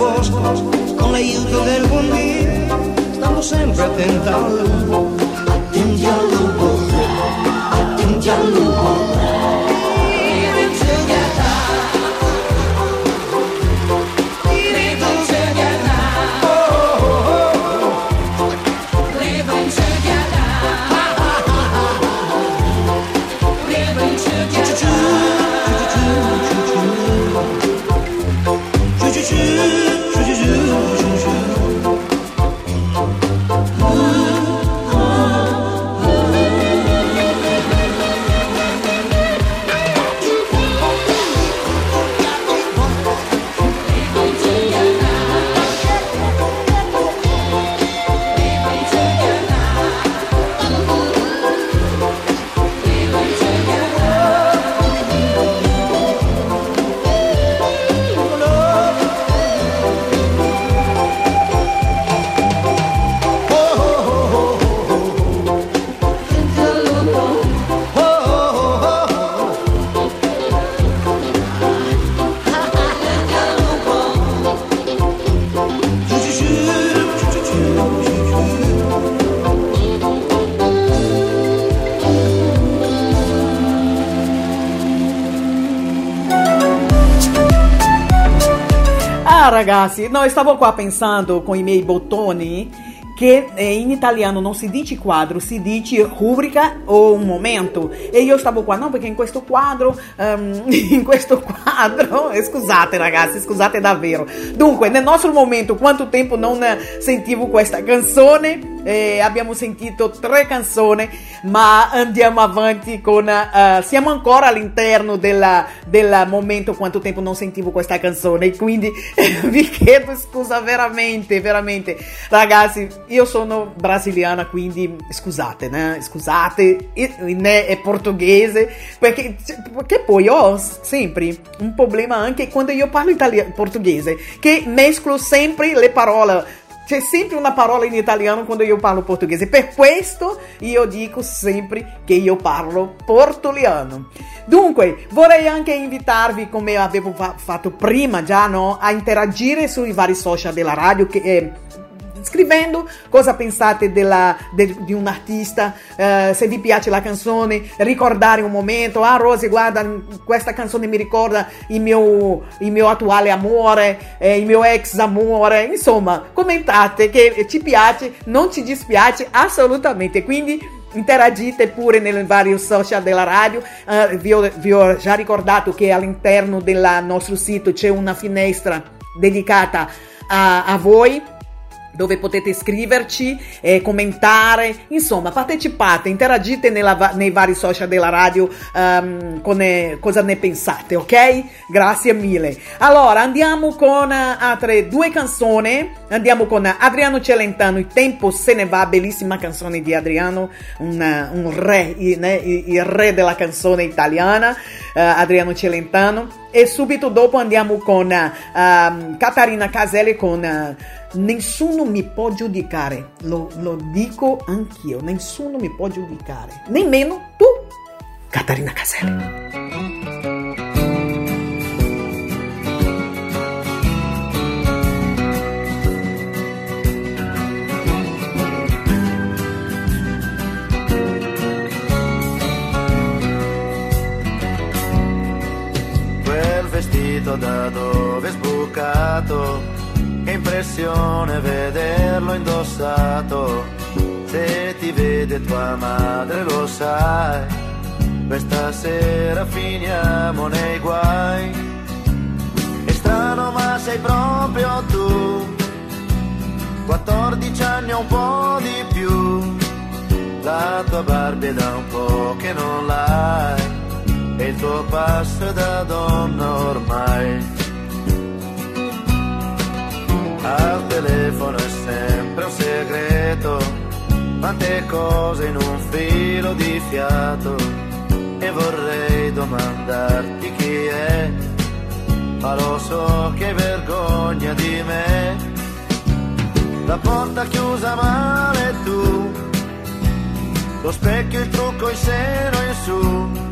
con l'aiuto del buon Dio stando sempre attenti al lupo al lupo al Ragazzi. Não, estava qua pensando com e-mail bottoni que eh, em italiano não se diz quadro, se diz rubrica ou momento. E eu estava qua, não, porque em questo quadro, um, questo quadro, scusate ragazzi, scusate davvero. Dunque, nel nostro momento, quanto tempo não sentivo questa canzone? Eh, abbiamo sentito tre canzoni, ma andiamo avanti con... Uh, siamo ancora all'interno della del momento quanto tempo non sentivo questa canzone. Quindi vi chiedo scusa veramente, veramente. Ragazzi, io sono brasiliana, quindi scusate, né? scusate, né è portoghese, perché, perché poi ho sempre un problema anche quando io parlo italiano, portoghese, che mescolo sempre le parole. C'è sempre una parola in italiano quando io parlo portoghese. Per questo io dico sempre che io parlo portoliano. Dunque, vorrei anche invitarvi, come avevo fa- fatto prima già, no, a interagire sui vari social della radio che, eh, scrivendo cosa pensate della- de- di un artista, eh, se vi piace la canzone, ricordare un momento, ah Rosy guarda questa canzone mi ricorda il mio, il mio attuale amore, eh, il mio ex amore, insomma commentate che ci piace, non ci dispiace assolutamente, quindi interagite pure nei vari social della radio. Eh, vi, ho, vi ho già ricordato che all'interno del nostro sito c'è una finestra dedicata a, a voi dove potete scriverci, eh, commentare, insomma partecipate, interagite nella nei vari social della radio ehm, con eh, cosa ne pensate, ok? Grazie mille. Allora andiamo con eh, altre due canzoni, andiamo con Adriano Celentano, Il tempo se ne va, bellissima canzone di Adriano, un, eh, un re, il, il- re della canzone italiana, eh, Adriano Celentano. E subito dopo andiamo con ehm, Catarina Caselli con eh, Nessuno mi può giudicare, lo, lo dico anch'io, nessuno mi può giudicare, nemmeno tu, Catarina Caselli. Vestito da dove è sbucato, che impressione vederlo indossato. Se ti vede tua madre lo sai, questa sera finiamo nei guai. È strano ma sei proprio tu, 14 anni o un po' di più. La tua Barbie da un po' che non l'hai il tuo passo da donna ormai. Al telefono è sempre un segreto, quante cose in un filo di fiato. E vorrei domandarti chi è, ma lo so che vergogna di me. La porta chiusa male tu, lo specchio, il trucco, il seno in su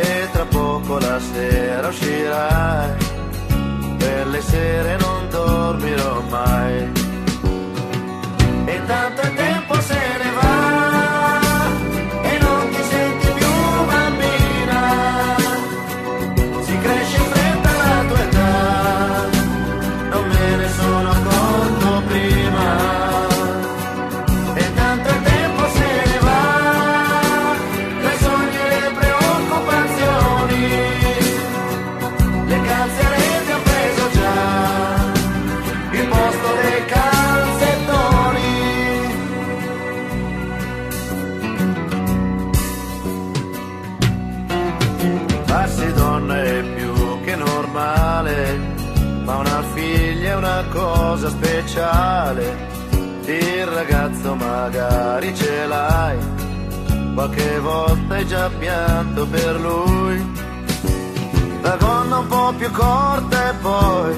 e tra poco la sera uscirai, per le sere non dormirò mai. E tanto il tempo se cosa speciale. Il ragazzo magari ce l'hai, qualche volta hai già pianto per lui. La gonna un po' più corta e poi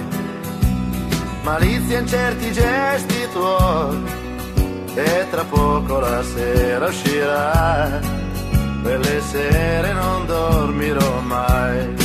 malizia in certi gesti tuoi. E tra poco la sera uscirà, per le sere non dormirò mai.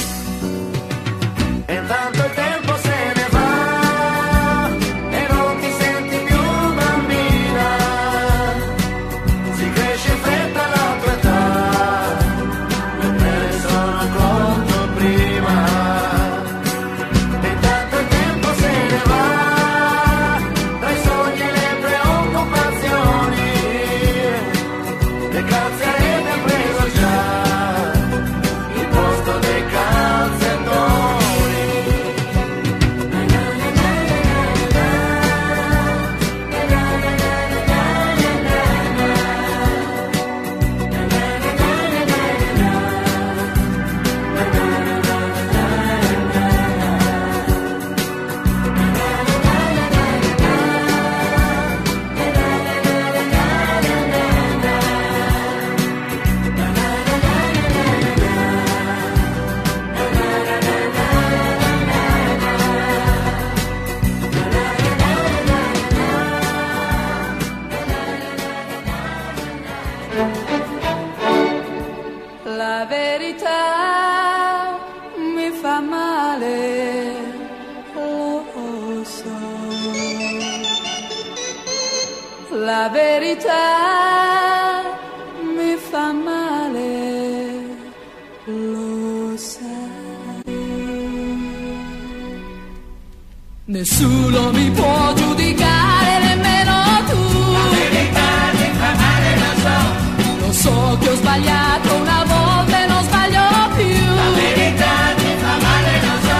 Nessuno mi può giudicare, nemmeno tu. La verità mi fa male, lo so. Lo so che ho sbagliato una volta e non sbaglio più. La verità mi fa male, lo so.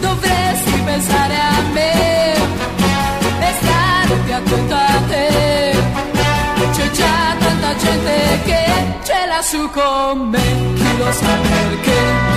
Dovresti pensare a me e stare più attento a te. C'è già tanta gente che ce l'ha su con me, chi lo sa perché.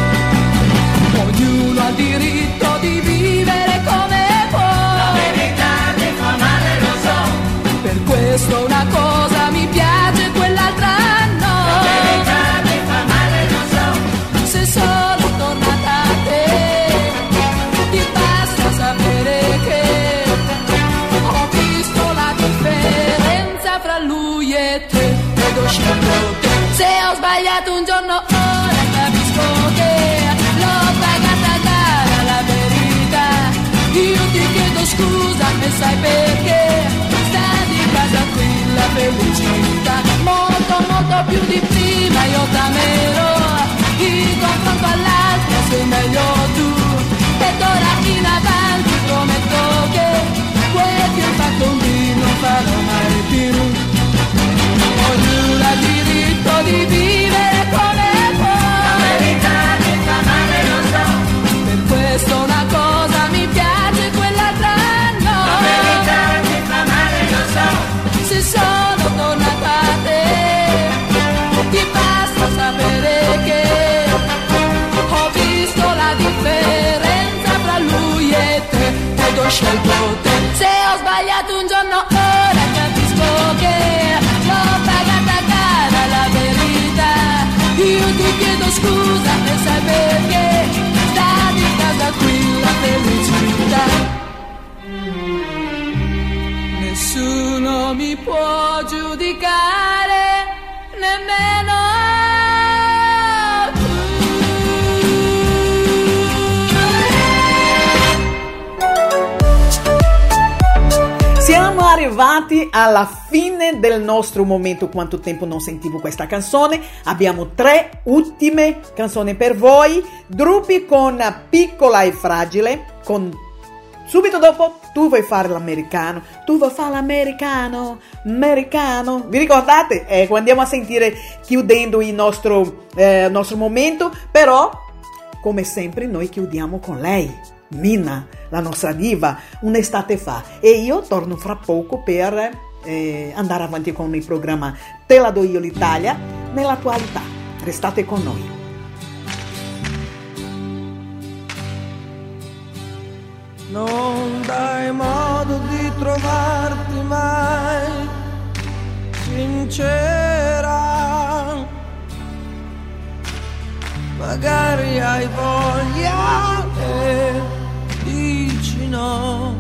Sbagliato un giorno, ora capisco che l'ho pagata cara la verità. Io ti chiedo scusa e sai perché sta di casa qui la felicità. Molto, molto più di prima io t'amerò. In confronto all'altro sei meglio tu. Ed ora in avanti prometto che quel che ho fatto un dì non farò mai più. Ognuno ha diritto di vivere ho scelto te. Se ho sbagliato un giorno, ora capisco che l'ho pagata cara la verità. Io ti chiedo scusa e sai perché sta di casa qui la felicità. Nessuno mi può giudicare, nemmeno arrivati alla fine del nostro momento. Quanto tempo non sentivo questa canzone? Abbiamo tre ultime canzoni per voi. Drupi con Piccola e Fragile. Con subito dopo tu vuoi fare l'americano. Tu vuoi fare l'americano. Americano. Vi ricordate? Quando andiamo a sentire chiudendo il nostro, eh, nostro momento. Però, come sempre, noi chiudiamo con lei. Mina, la nostra diva, un'estate fa e io torno fra poco per eh, andare avanti con il programma Te la do io l'Italia nell'attualità. Restate con noi. Non dai modo di trovarti mai sincera. Magari hai voglia e dici no.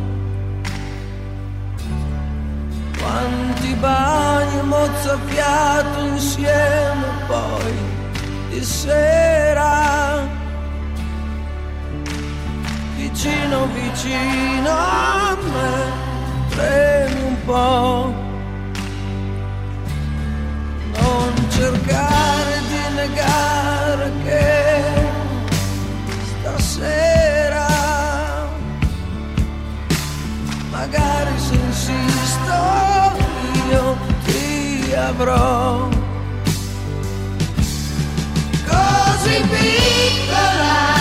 Quanti bagni mozzafiato insieme poi di sera vicino vicino a me premi un po' non cercare di negare che stasera magari se insisto io ti avrò. Così piccola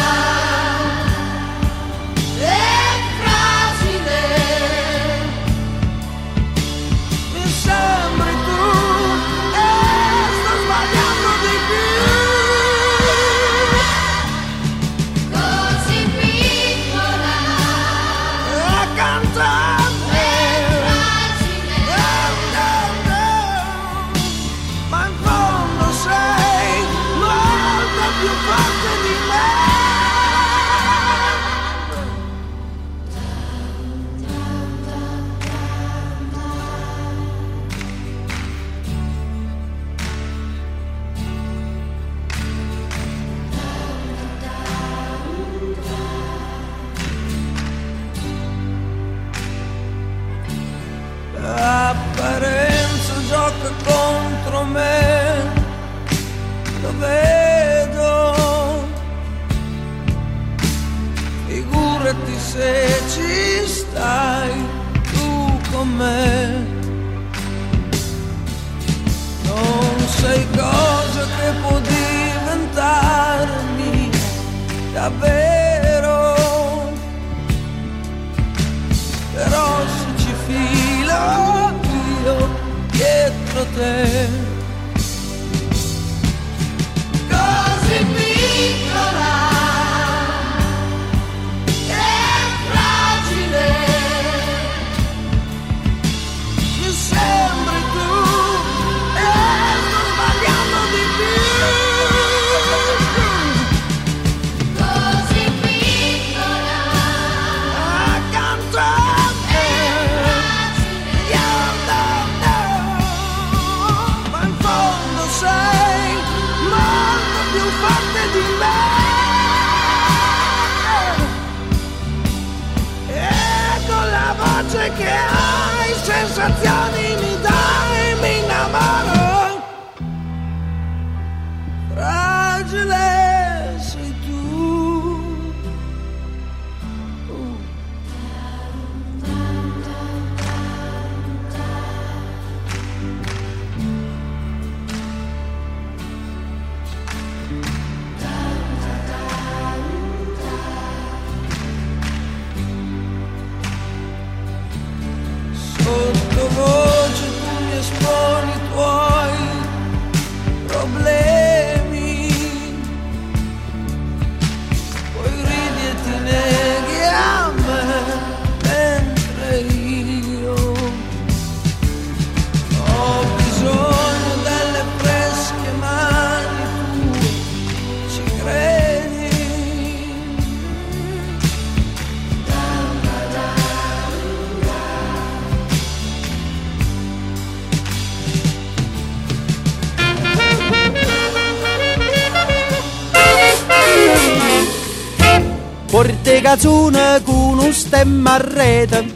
Porte cazzone con un stemma a rete.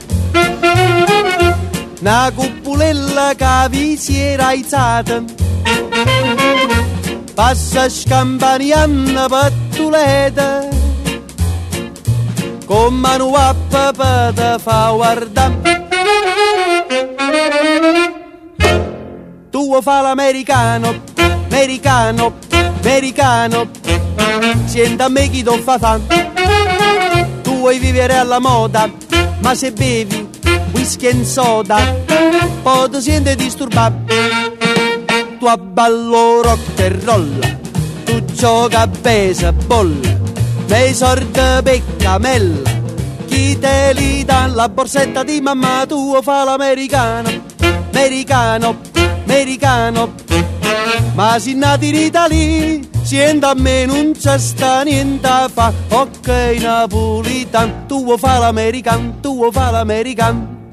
Una cupulella che vi si era alzata. Passa scampanianna pattuleta Con mano a papà te fa guardare Tu fa l'americano, americano, americano. Senta me chi ti fa tu vuoi vivere alla moda, ma se bevi whisky e soda, poi ti senti disturbato. Tu abballo rock e roll, tu gioca a baseball, me sorte peccamella, chi te li dà la borsetta di mamma tua fa l'americano, americano, americano, ma si nati in Italia, sienta a me non c'è sta niente a fa, ok napolitan, tu vuoi fa l'american, tu vuoi fa l'american.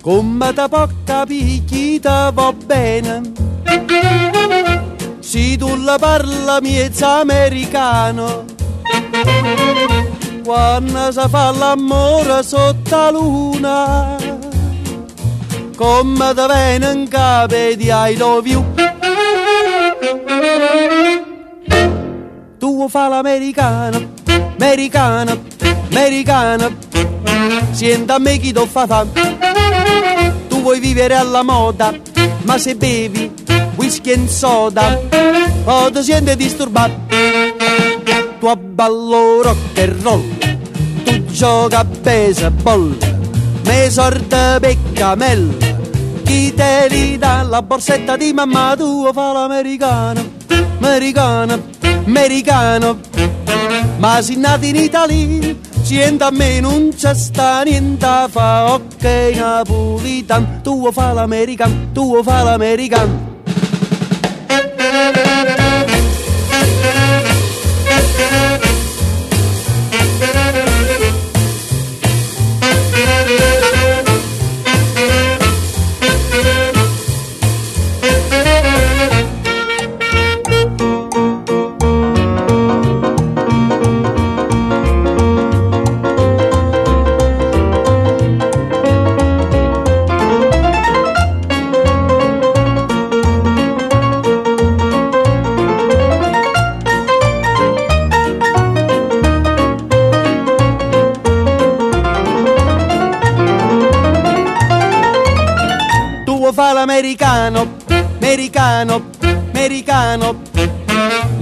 Come da poca picchita va bene, se tu la parla miezza americano, quando si fa l'amore sotto la luna, come da viene in capo di I love you. Tu fa l'americano, americano, americano, senta a me chi ti fa fame. Tu vuoi vivere alla moda, ma se bevi whisky e soda, poi ti senti disturbato. Tu abballo rock and roll, tu gioca a baseball, me sorte peccamella, chi te li dà la borsetta di mamma tua fa l'americano, americano, americano, ma si nati in Italia, sienta a me non c'è sta niente fa, ok napolitan, tu fa l'americano, tu fa l'americano.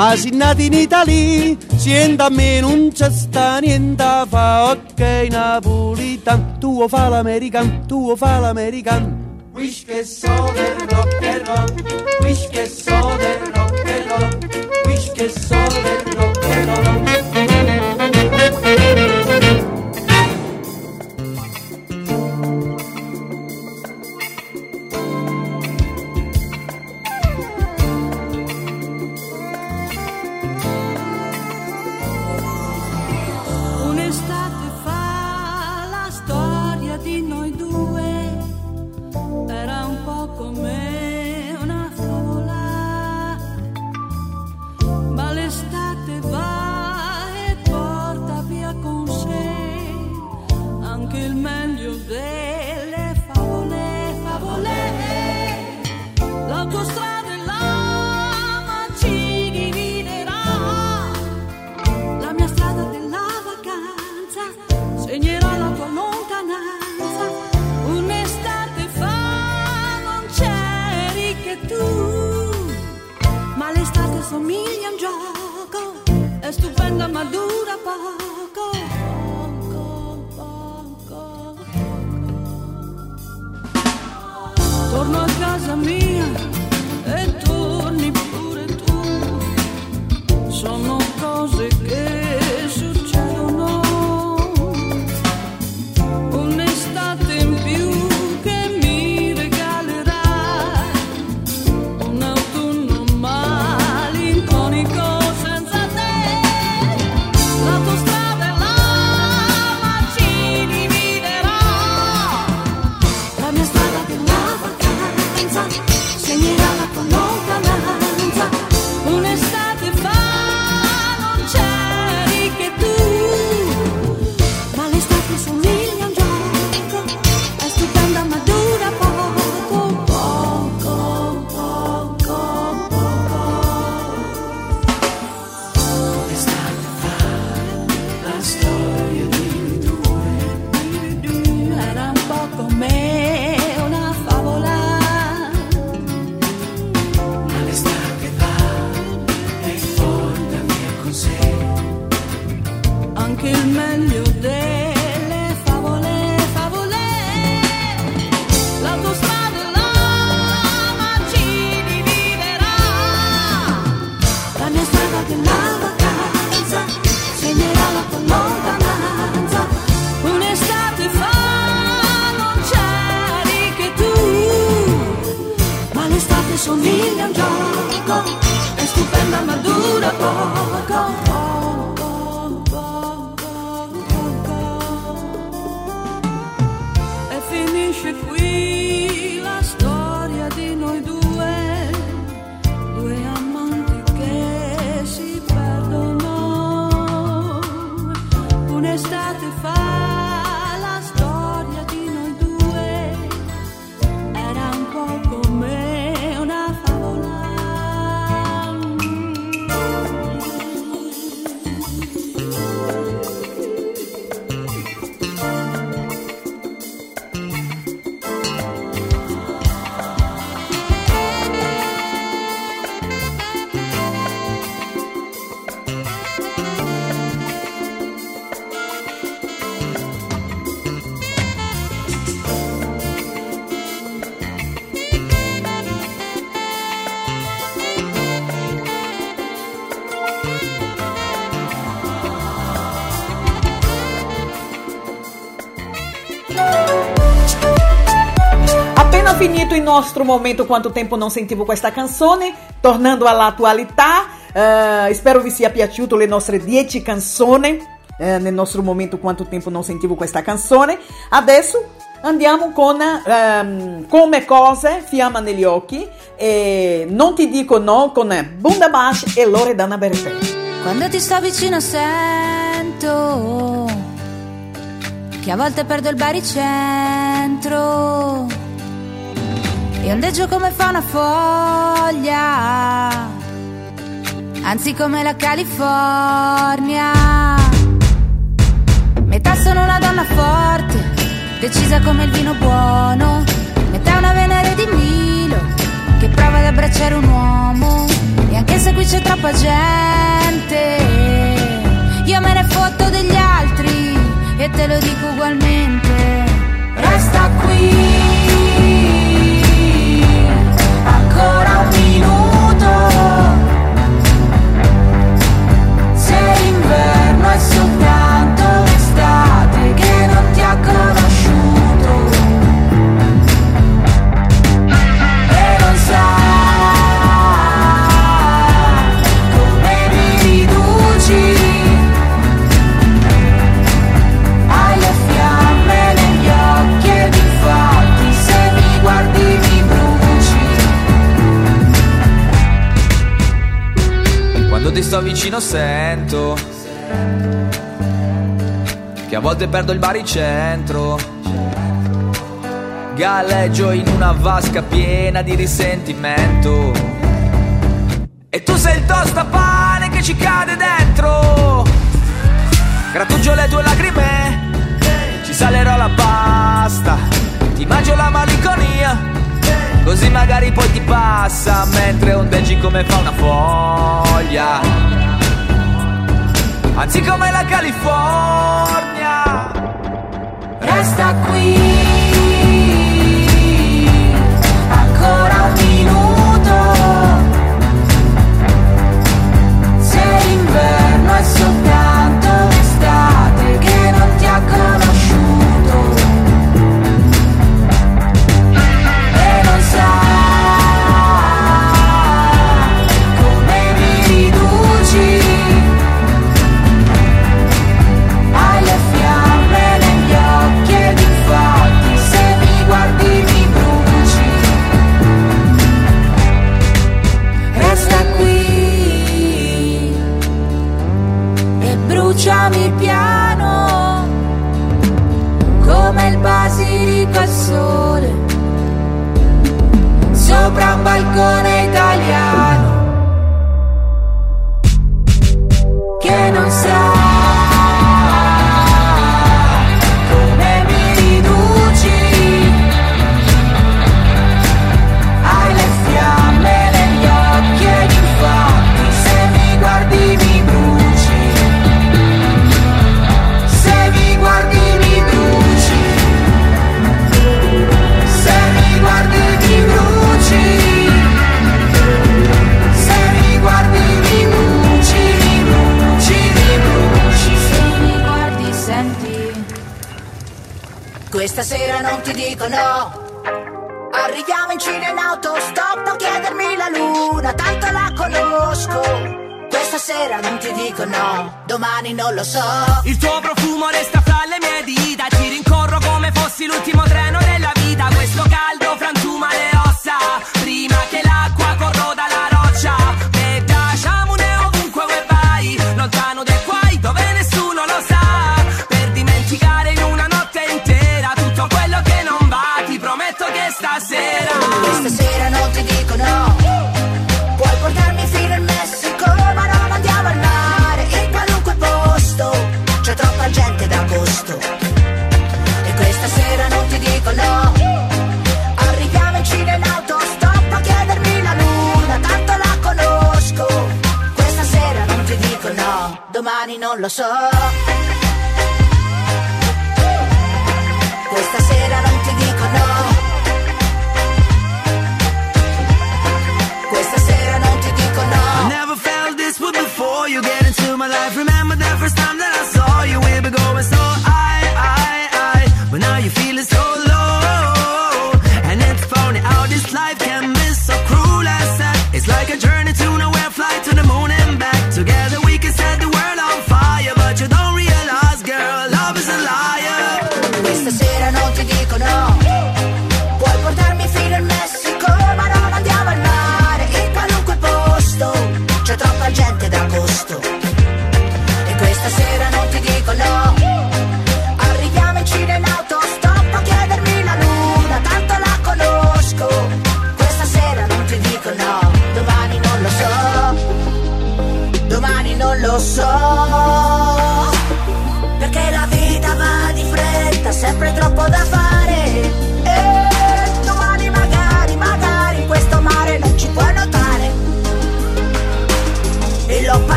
Ma se nati in Italia, sienta a me non c'è sta niente fa, ok napolitan, tuo fa l'american, tuo fa l'american. Wish che so del rock and roll, wish che so del rock and roll, wish che so del rock and roll. il nostro momento Quanto Tempo Non Sentivo Questa Canzone, tornando all'attualità. Eh, spero vi sia piaciuto le nostre 10 canzoni. Eh, nel nostro momento Quanto Tempo Non Sentivo Questa Canzone. Adesso andiamo con ehm, Come Cose, Fiamma negli Occhi e Non Ti Dico No con Bunda Bash e Loredana Bertè. Quando ti sto vicino sento che a volte perdo il baricentro e ondeggio come fa una foglia, anzi come la California. Metà sono una donna forte, decisa come il vino buono. Metà una venere di Milo, che prova ad abbracciare un uomo. E anche se qui c'è troppa gente, io me ne fotto degli altri e te lo dico ugualmente. Resta qui. è soltanto l'estate che non ti ha conosciuto. E non sa come mi riduci Alle fiamme negli occhi ed infatti se mi guardi mi bruci. Quando ti sto vicino sento che a volte perdo il baricentro. Galleggio in una vasca piena di risentimento. E tu sei il tostapane che ci cade dentro. Grattugio le tue lacrime, ci salerò la pasta. Ti mangio la malinconia. Così magari poi ti passa mentre ondeggi come fa una foglia anzi come la California. Resta qui.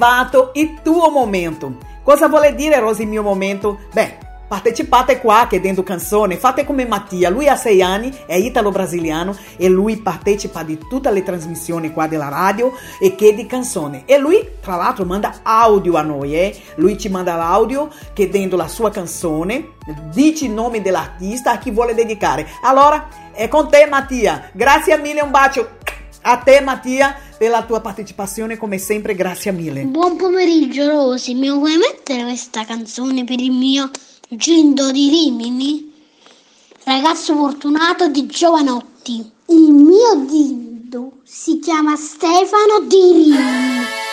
Arrivato il tuo momento. Cosa vuole dire, Rosy, mio momento? Beh, partecipate qua chiedendo canzone, fate come Mattia, lui ha sei anni, è italo-brasiliano e lui partecipa di tutte le trasmissioni qua della radio e chiede canzone. E lui, tra l'altro, manda audio a noi, eh? Lui ci manda l'audio chiedendo la sua canzone, dici il nome dell'artista a chi vuole dedicare. Allora, è con te Mattia, grazie mille, un bacio a te Mattia per la tua partecipazione come sempre, grazie mille. Buon pomeriggio Rosy, mi vuoi mettere questa canzone per il mio Gindo di Rimini? Ragazzo fortunato di Giovanotti. Il mio Gindo si chiama Stefano di Rimini.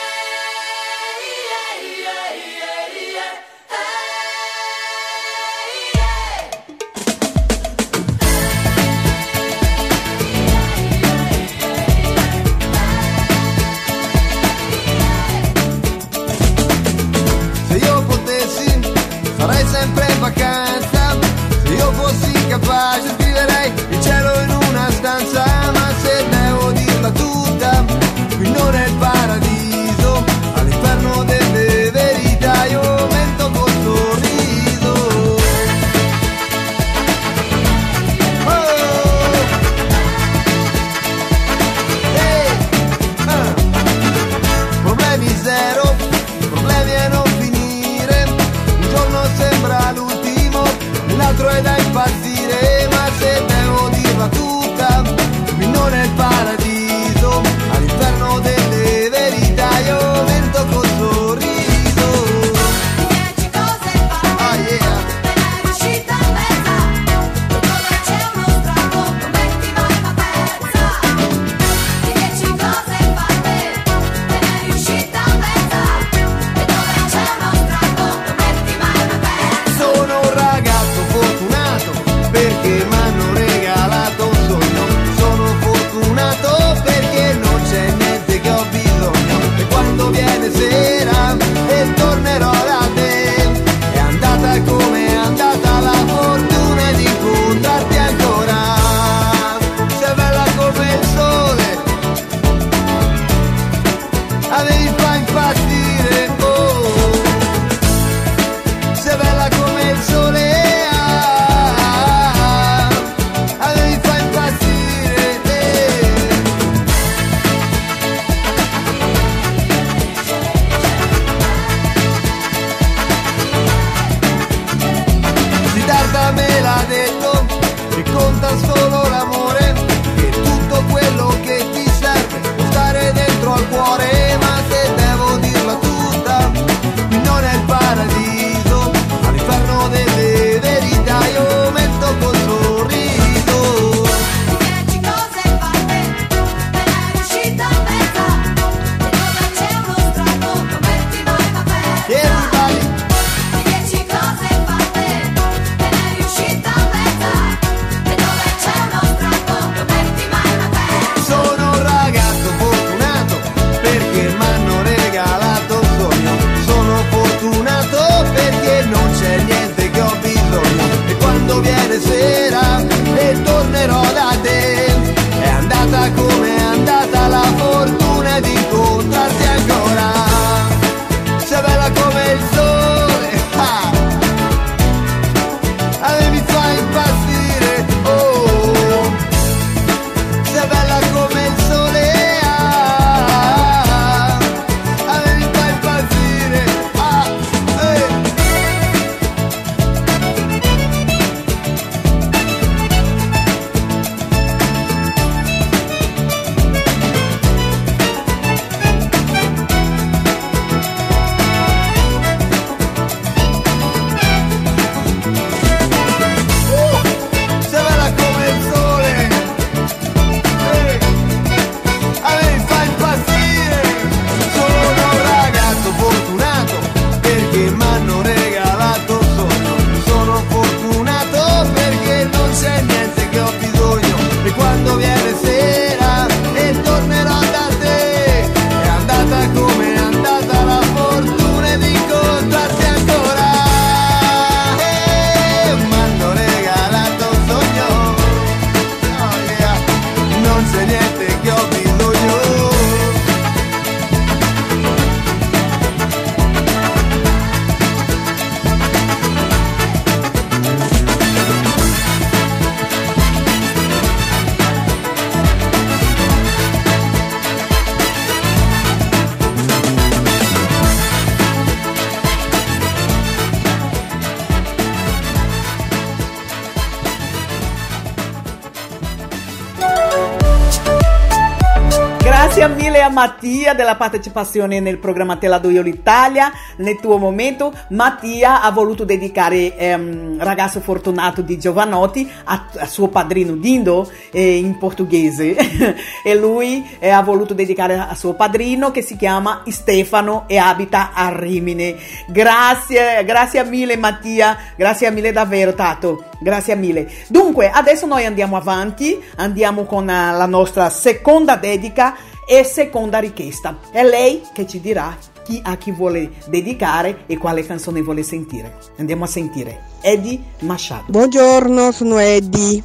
Mattia della partecipazione nel programma Te la do io l'Italia. Nel tuo momento, Mattia ha voluto dedicare ehm, Ragazzo Fortunato di Giovanotti a, a suo padrino Dindo eh, in portoghese. e lui eh, ha voluto dedicare a suo padrino che si chiama Stefano e abita a Rimini. Grazie, grazie mille Mattia, grazie mille davvero Tato, grazie mille. Dunque, adesso noi andiamo avanti, andiamo con eh, la nostra seconda dedica e seconda richiesta. È lei che ci dirà chi a chi vuole dedicare e quale canzone vuole sentire. Andiamo a sentire Eddie Machado. Buongiorno, sono Eddie.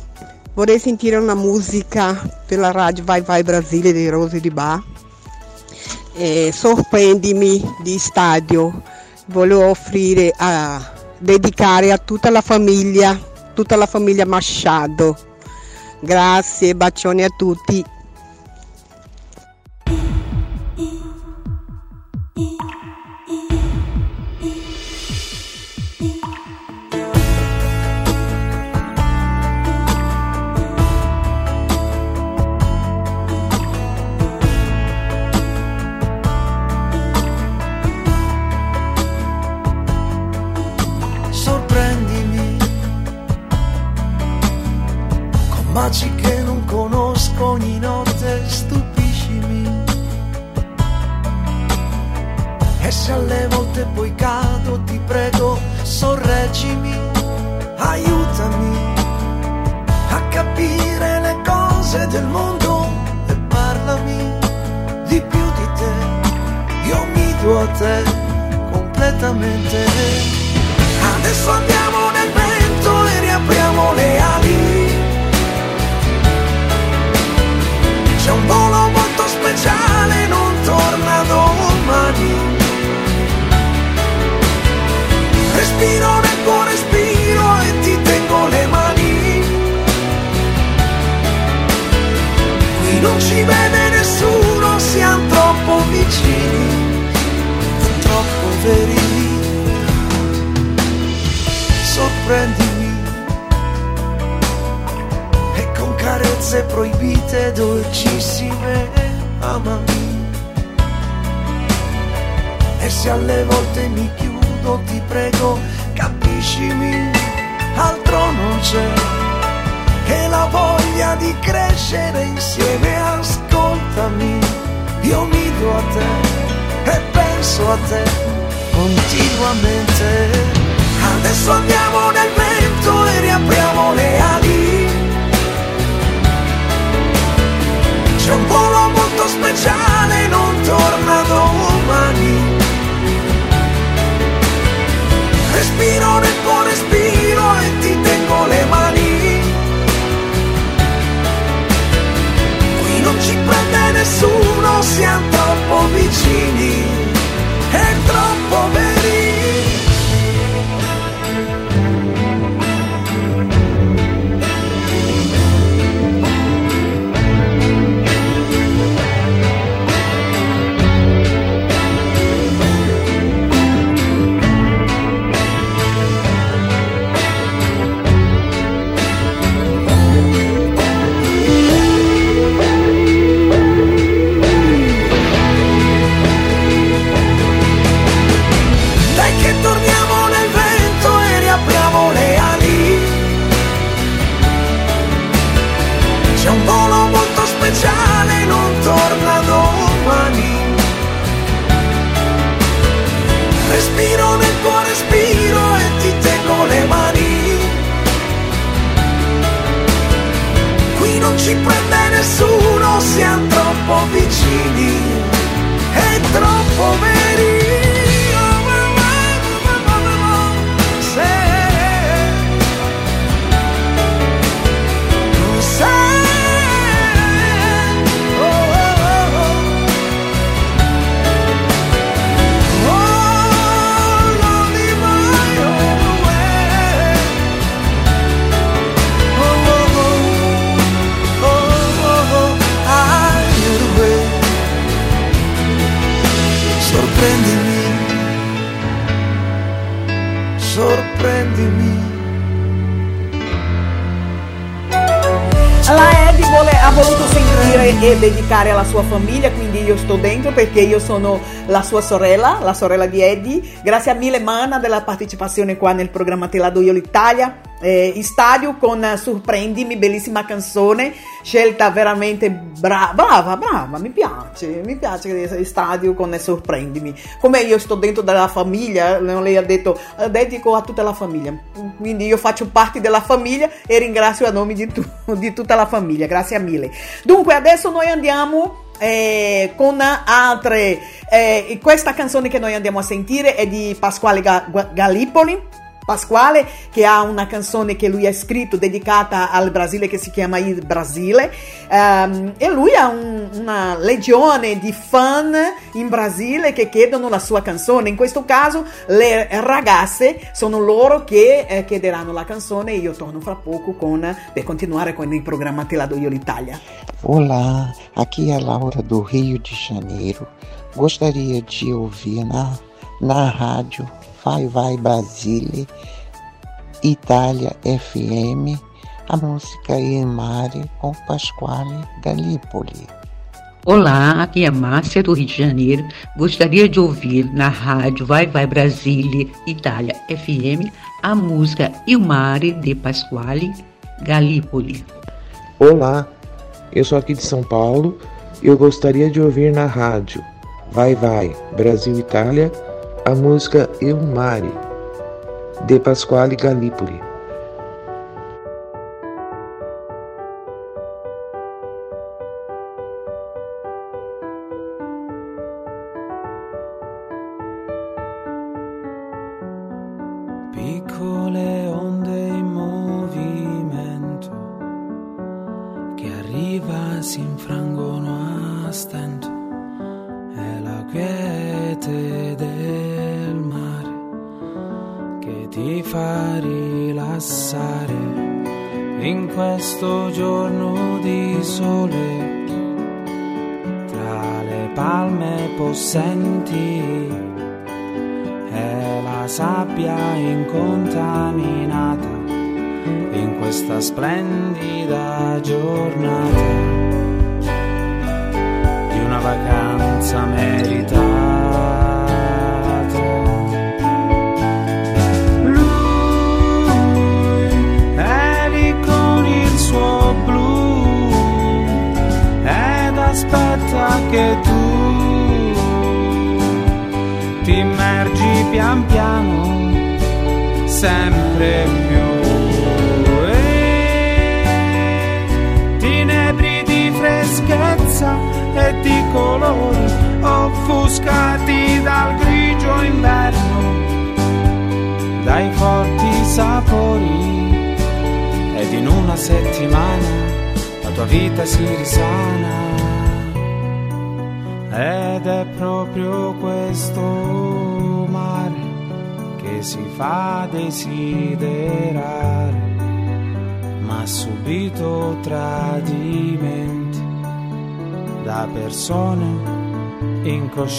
Vorrei sentire una musica per la radio Vai Vai Brasile dei Rose di Bar. E sorprendimi di stadio. Volevo offrire a dedicare a tutta la famiglia, tutta la famiglia Machado. Grazie, bacioni a tutti. Se alle volte poi cado ti prego sorreggimi aiutami a capire le cose del mondo e parlami di più di te io mi do a te completamente Adesso andiamo nel vento e riapriamo le ali. C'è un volo molto speciale, non torna domani. Respiro nel tuo respiro e ti tengo le mani. Qui non ci vede nessuno, siamo troppo vicini, troppo veri sorprendimi e con carezze proibite dolcissime amami e se alle volte mi chiudo ti prego capiscimi altro non c'è che la voglia di crescere insieme ascoltami io mi do a te e penso a te continuamente Adesso andiamo nel vento e riapriamo le ali. C'è un volo molto speciale, non torna domani. Respiro nel tuo respiro e ti tengo le mani. Qui non ci prende nessuno, siamo troppo vicini e troppo veri. Troppo vicini e troppo veri. Ha voluto sentire e dedicare alla sua famiglia, quindi io sto dentro perché io sono la sua sorella, la sorella di Eddie. Grazie a mille Mana della partecipazione qua nel programma Te la do io l'Italia. Eh, stadio con eh, Sorprendimi, bellissima canzone, scelta veramente bra- brava, brava, mi piace, mi piace stadio con eh, Sorprendimi. Come io sto dentro della famiglia, eh, lei ha detto dedico a tutta la famiglia, quindi io faccio parte della famiglia e ringrazio a nome di, tu- di tutta la famiglia, grazie mille. Dunque adesso noi andiamo eh, con altre. eh, questa canzone che noi andiamo a sentire è di Pasquale Ga- Gallipoli. Pasquale che ha una canzone che lui ha scritto dedicata al Brasile che si chiama Il Brasile. Ehm, e lui ha un- una legione di fan in Brasile che chiedono la sua canzone. In questo caso le ragazze sono loro che eh, chiederanno la canzone e io torno fra poco con, per continuare con il programma Te la do io l'Italia. Olá, aqui é Laura do Rio de Janeiro. Gostaria de ouvir na, na rádio Vai Vai Brasília, Itália FM, a música Il Mare com Pasquale Gallipoli. Olá, aqui é Márcia do Rio de Janeiro. Gostaria de ouvir na rádio Vai Vai Brasília, Itália FM, a música Il Mare de Pasquale Gallipoli. Olá, eu sou aqui de São Paulo e eu gostaria de ouvir na rádio Vai Vai Brasil Itália a música Il Mare de Pasquale Gallipoli.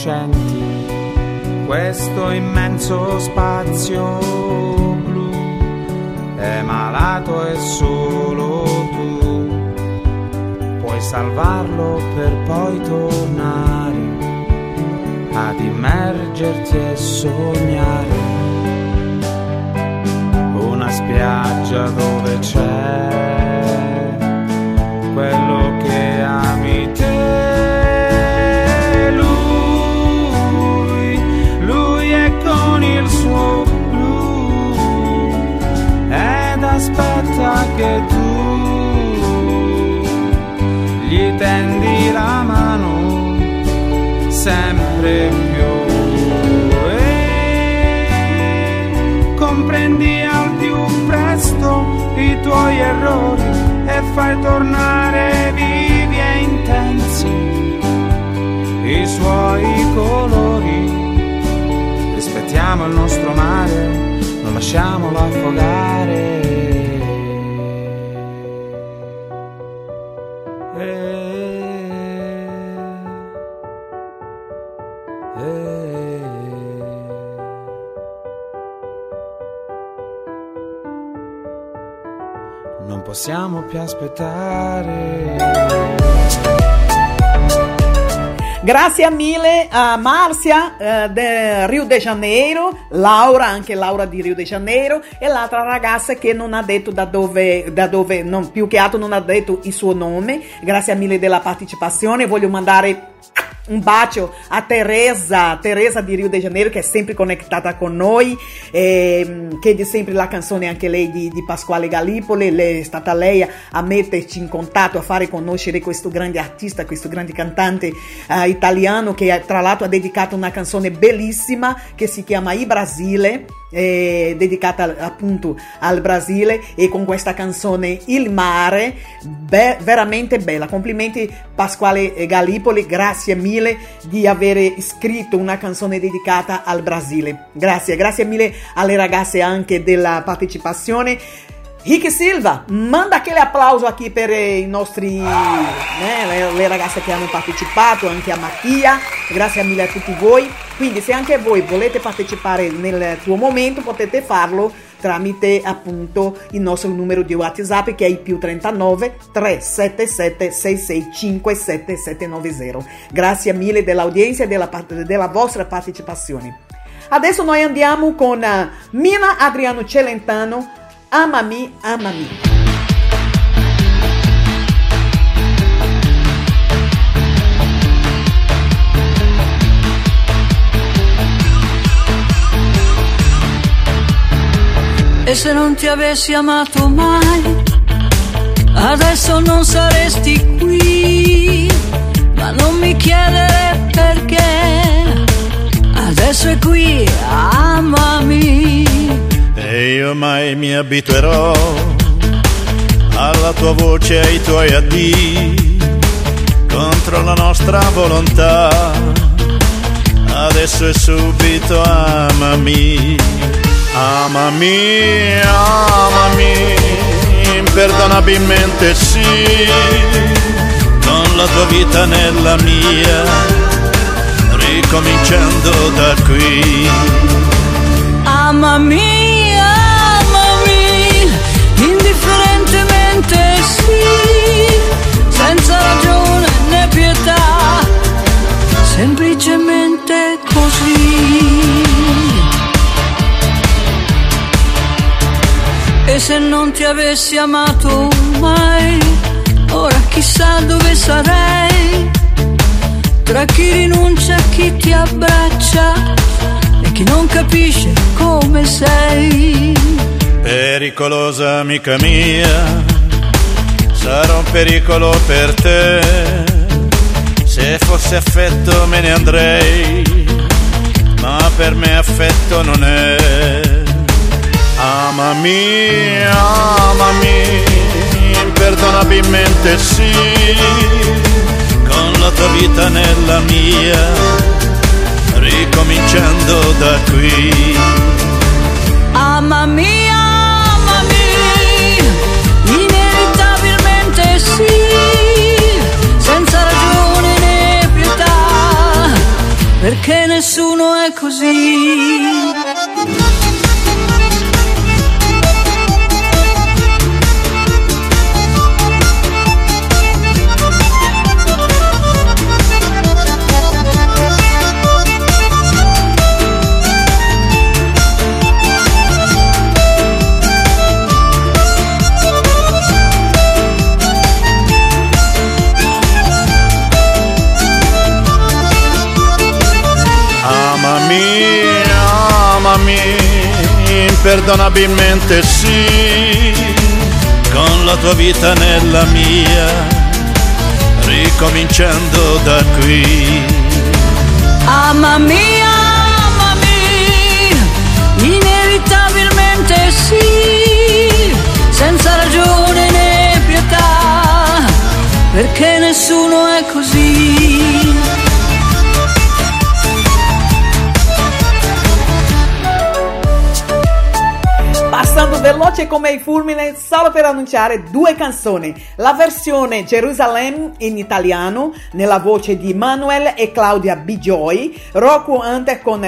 Incoscienti. Questo immenso spazio blu è malato e solo tu puoi salvarlo per poi tornare ad immergerti e sognare non lasciamolo affogare possiamo più aspettare. Grazie mille a Marcia eh, de Rio de Janeiro, Laura, anche Laura di Rio de Janeiro, e l'altra ragazza che non ha detto da dove, da dove non, più che altro non ha detto il suo nome. Grazie mille della partecipazione. Voglio mandare un bacio a Teresa, Teresa di Rio de Janeiro che è sempre connettata con noi, ehm, chiede sempre la canzone anche lei di, di Pasquale Gallipoli, lei è stata lei a metterci in contatto, a fare conoscere questo grande artista, questo grande cantante eh, italiano che tra l'altro ha dedicato una canzone bellissima che si chiama I Brasile eh, dedicata appunto al Brasile. E con questa canzone Il mare, be- veramente bella. Complimenti Pasquale Gallipoli, grazie mille di aver scritto una canzone dedicata al Brasile. Grazie, grazie mille alle ragazze anche della partecipazione. Rick Silva, manda aquele applauso aqui per i nostri, né, le, le ragazze che hanno partecipato, anche a Mattia, grazie mille a tutti voi. Quindi se anche voi volete partecipare nel tuo momento potete farlo tramite appunto il nostro numero di WhatsApp che è il più 39 377 665 7790. Grazie mille dell'audienza e della, della vostra partecipazione. Adesso noi andiamo con uh, Mina Adriano Celentano Amami, amami. E se non ti avessi amato mai, adesso non saresti qui. Ma non mi chiedere perché, adesso è qui, amami. E io mai mi abituerò alla tua voce e ai tuoi addii contro la nostra volontà. Adesso è subito amami, amami, amami, imperdonabilmente sì, con la tua vita nella mia, ricominciando da qui. Amami, amami, indifferentemente sì, senza ragione né pietà, semplicemente così. E se non ti avessi amato mai, ora chissà dove sarei, tra chi rinuncia e chi ti abbraccia e chi non capisce come sei. Pericolosa amica mia, sarò un pericolo per te. Se fosse affetto me ne andrei, ma per me affetto non è. Amami, amami, imperdonabilmente sì, con la tua vita nella mia, ricominciando da qui. Amami, amami, inevitabilmente sì, senza ragione né pietà, perché nessuno è così. Imperdonabilmente sì, con la tua vita nella mia, ricominciando da qui. Amami, amami, inevitabilmente sì, senza ragione né pietà, perché nessuno è così. Passando veloce come il fulmine, solo per annunciare due canzoni. La versione Gerusalemme in italiano, nella voce di Manuel e Claudia Bigioi, Rocco Hunter con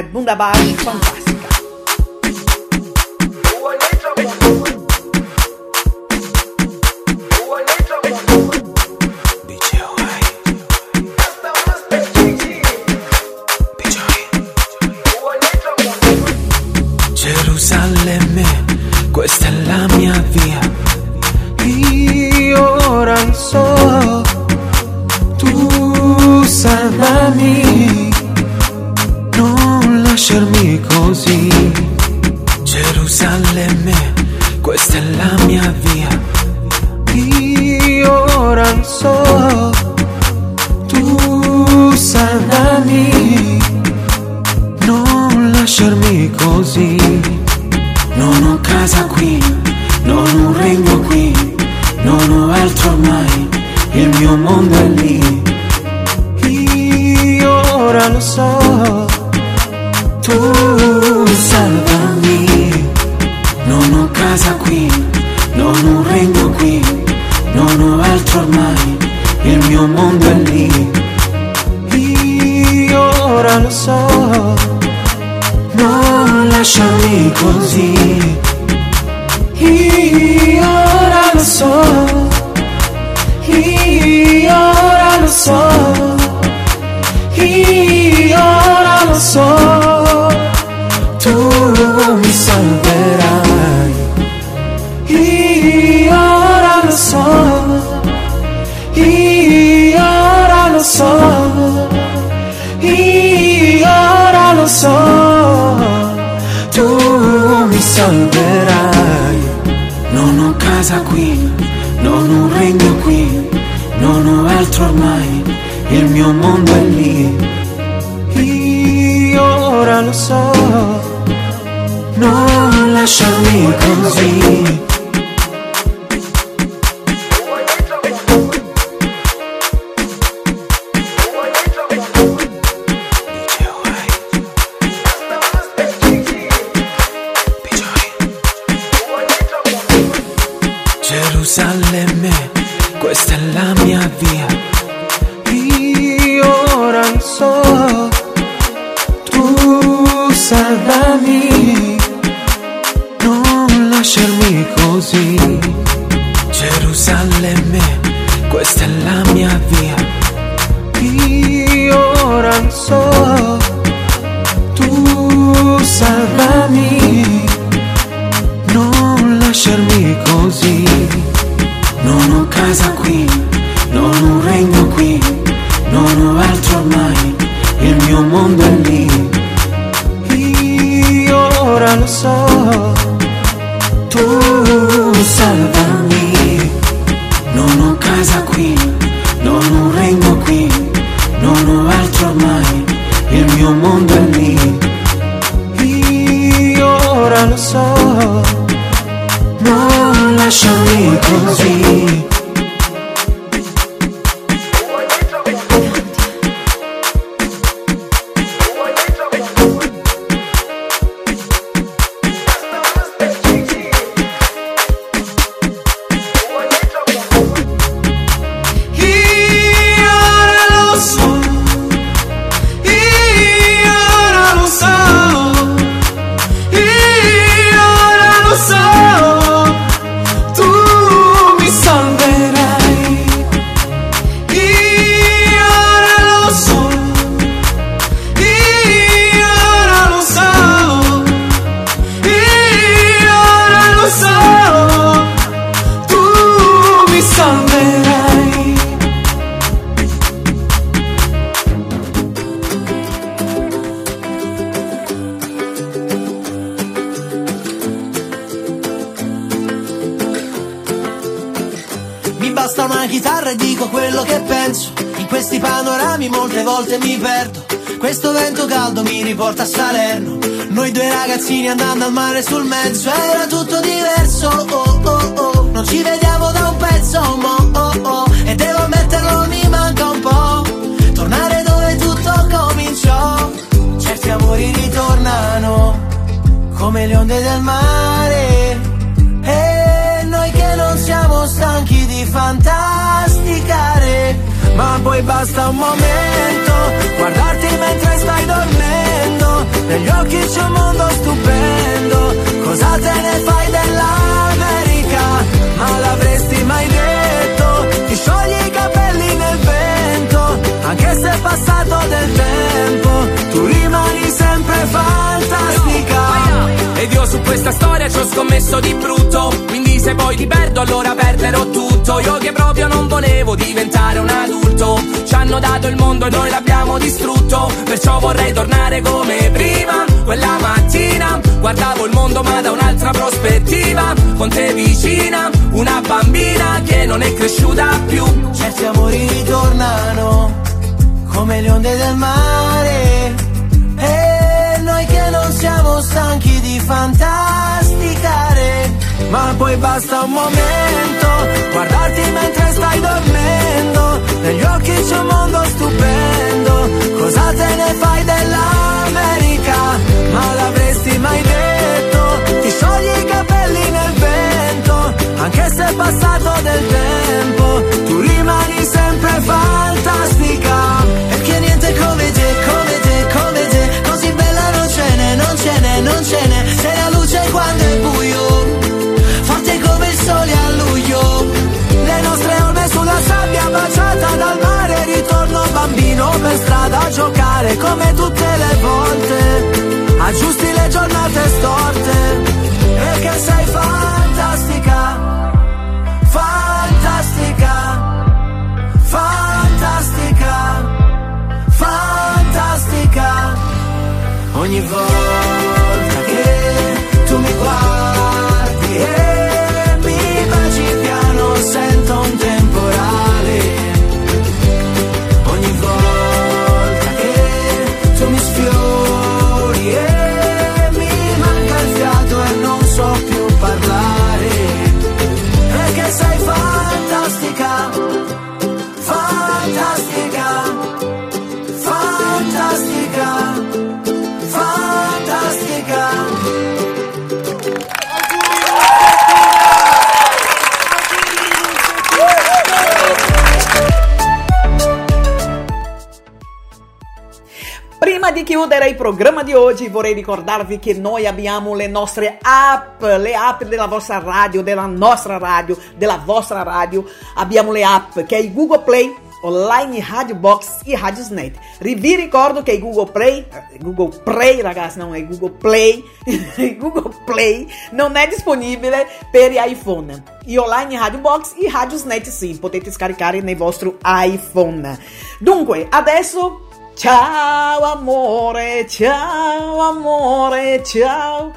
caldo mi riporta a Salerno. Noi due ragazzini andando al mare sul mezzo. Era tutto diverso, oh oh oh. Non ci vediamo da un pezzo, mo oh oh. E devo ammetterlo mi manca un po' Tornare dove tutto cominciò. Certi amori ritornano Come le onde del mare. E noi che non siamo stanchi di fantasticare ma poi basta un momento, guardarti mentre stai dormendo, negli occhi c'è un mondo stupendo, cosa te ne fai dell'America? Ma l'avresti mai detto, ti sciogli i capelli nel vento, anche se è passato del tempo, tu rimani sempre fantastico. Ed io su questa storia ci ho scommesso di brutto. Quindi se poi ti perdo allora perderò tutto. Io che proprio non volevo diventare un adulto. Ci hanno dato il mondo e noi l'abbiamo distrutto. Perciò vorrei tornare come prima Quella mattina. Guardavo il mondo ma da un'altra prospettiva. Con te vicina, una bambina che non è cresciuta più. Certi amori ritornano come le onde del mare siamo stanchi di fantasticare ma poi basta un momento guardarti mentre stai dormendo negli occhi c'è un mondo stupendo cosa te ne fai dell'America? Ma l'avresti mai detto? Ti sciogli i capelli nel vento anche se è passato del tempo tu rimani sempre fantastica perché niente come te, non ce n'è, non ce n'è. Sei la luce quando è buio Forte come il sole a luglio. Le nostre orme sulla sabbia baciata dal mare Ritorno bambino per strada a giocare Come tutte le volte. Aggiusti le giornate storte Perché sei fantastica ogni volta Prima di chiudere il programma di oggi vorrei ricordarvi che noi abbiamo le nostre app, le app della vostra radio, della nostra radio, della vostra radio. Abbiamo le app che è il Google Play, online Radio Box e Radiosnet. Vi ricordo che il Google Play, eh, Google Play ragazzi, non è Google Play, Google Play non è disponibile per iPhone. E online Radio Box e Radiosnet sì, potete scaricare nei vostri iPhone. Dunque, adesso ciao amore, ciao amore, ciao.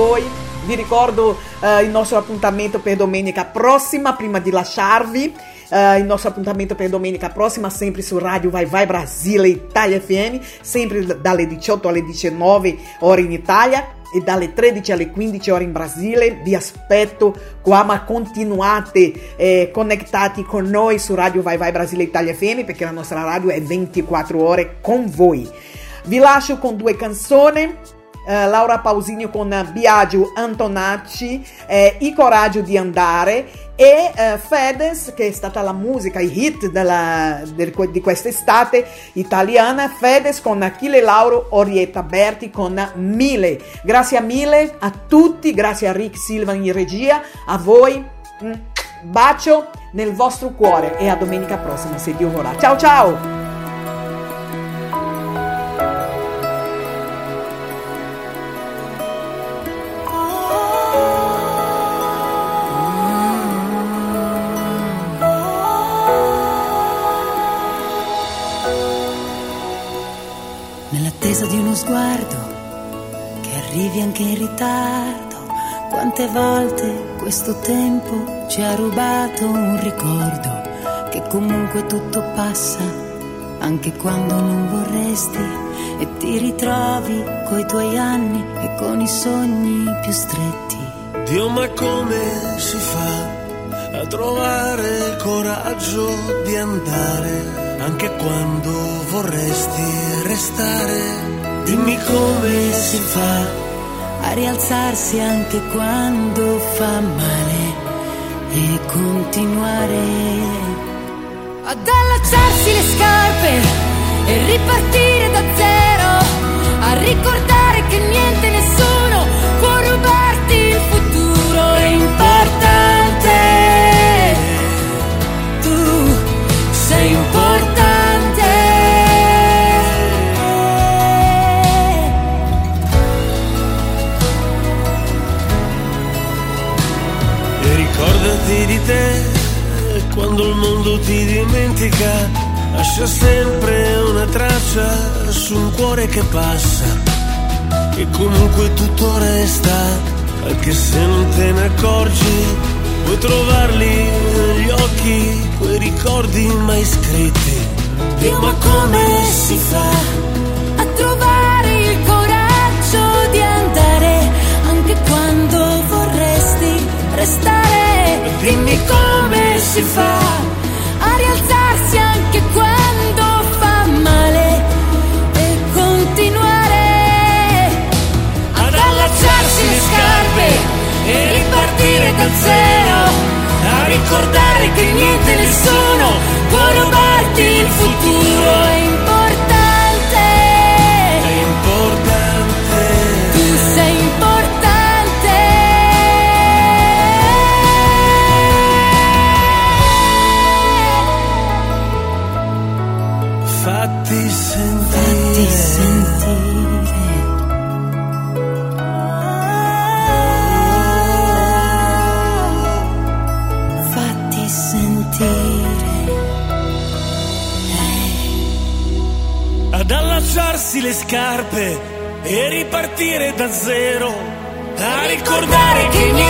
Voi. Vi ricordo eh, il nostro appuntamento per domenica prossima, prima di lasciarvi. eh, il nostro appuntamento per domenica prossima, sempre su Radio Vai Vai Brasile Italia FM, sempre dalle 18 alle 19 ore in Italia e dalle 13 alle 15 ore in Brasile. Vi aspetto qua, ma continuate eh, connettati con noi su Radio Vai Vai Brasile Italia FM perché la nostra radio è 24 ore con voi. Vi lascio con due canzoni. Eh, Laura Pausini con Biagio Antonacci, eh, I coraggio di andare e eh, Fedez che è stata la musica, i hit della- del- di quest'estate italiana, Fedez con Achille Lauro, Orietta Berti con Mille. Grazie a Mille, a tutti, grazie a Rick Silva in regia, a voi, mm, bacio nel vostro cuore e a domenica prossima se Dio vorrà. Ciao ciao! Sguardo che arrivi anche in ritardo, quante volte questo tempo ci ha rubato un ricordo che comunque tutto passa, anche quando non vorresti, e ti ritrovi coi tuoi anni e con i sogni più stretti. Dio, ma come si fa a trovare il coraggio di andare anche quando vorresti restare. Dimmi come si fa a rialzarsi anche quando fa male e continuare ad allacciarsi le scarpe e ripartire da zero, a ricordare che niente nessuno può rubarti il futuro è importante. Dimentica. Lascia sempre una traccia su un cuore che passa e comunque tutto resta, anche se non te ne accorgi, puoi trovarli negli occhi, quei ricordi mai scritti. Dio ma come si fa a trovare il coraggio di andare anche quando vorresti restare? Dimmi come si fa anche quando fa male e continuare ad allacciarsi le scarpe e ripartire da zero, a ricordare che niente nessuno può rubarti il futuro. Scarpe e ripartire da zero, a ricordare che niente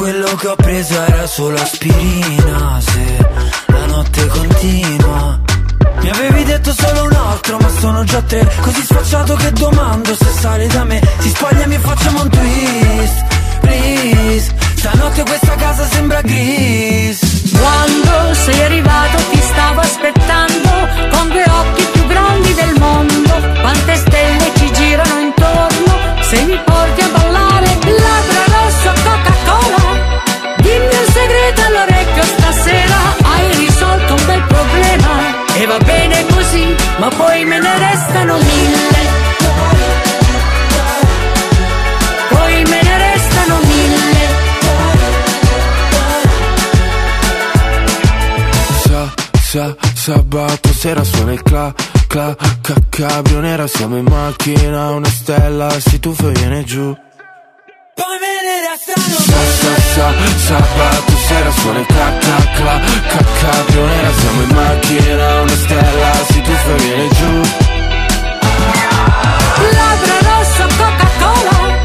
quello che ho preso era solo aspirina Se la notte continua. Mi avevi detto solo un altro ma sono già tre Così sfacciato che domando se sale da me. Si spoglia e facciamo un twist Please. Stanotte questa casa sembra gris. Quando sei arrivato ti stavo aspettando con due occhi più grandi del mondo. Quante stelle ci girano intorno se mi Sabato sera suona il cla, cla, cacabrio nera Siamo in macchina, una stella si tuffa e viene giù. Poi me ne restano sa, sa, sa, Sabato sera suona il cla, cla, cla, cacabrio nera Siamo in macchina, una stella si tuffa e viene giù. Labbra rossa, Coca-Cola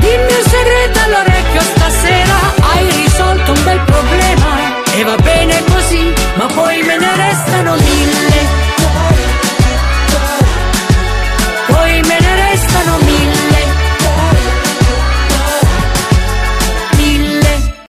Dimmi un segreto all'orecchio stasera Hai risolto un bel problema. E va bene così, ma poi me ne restano mille.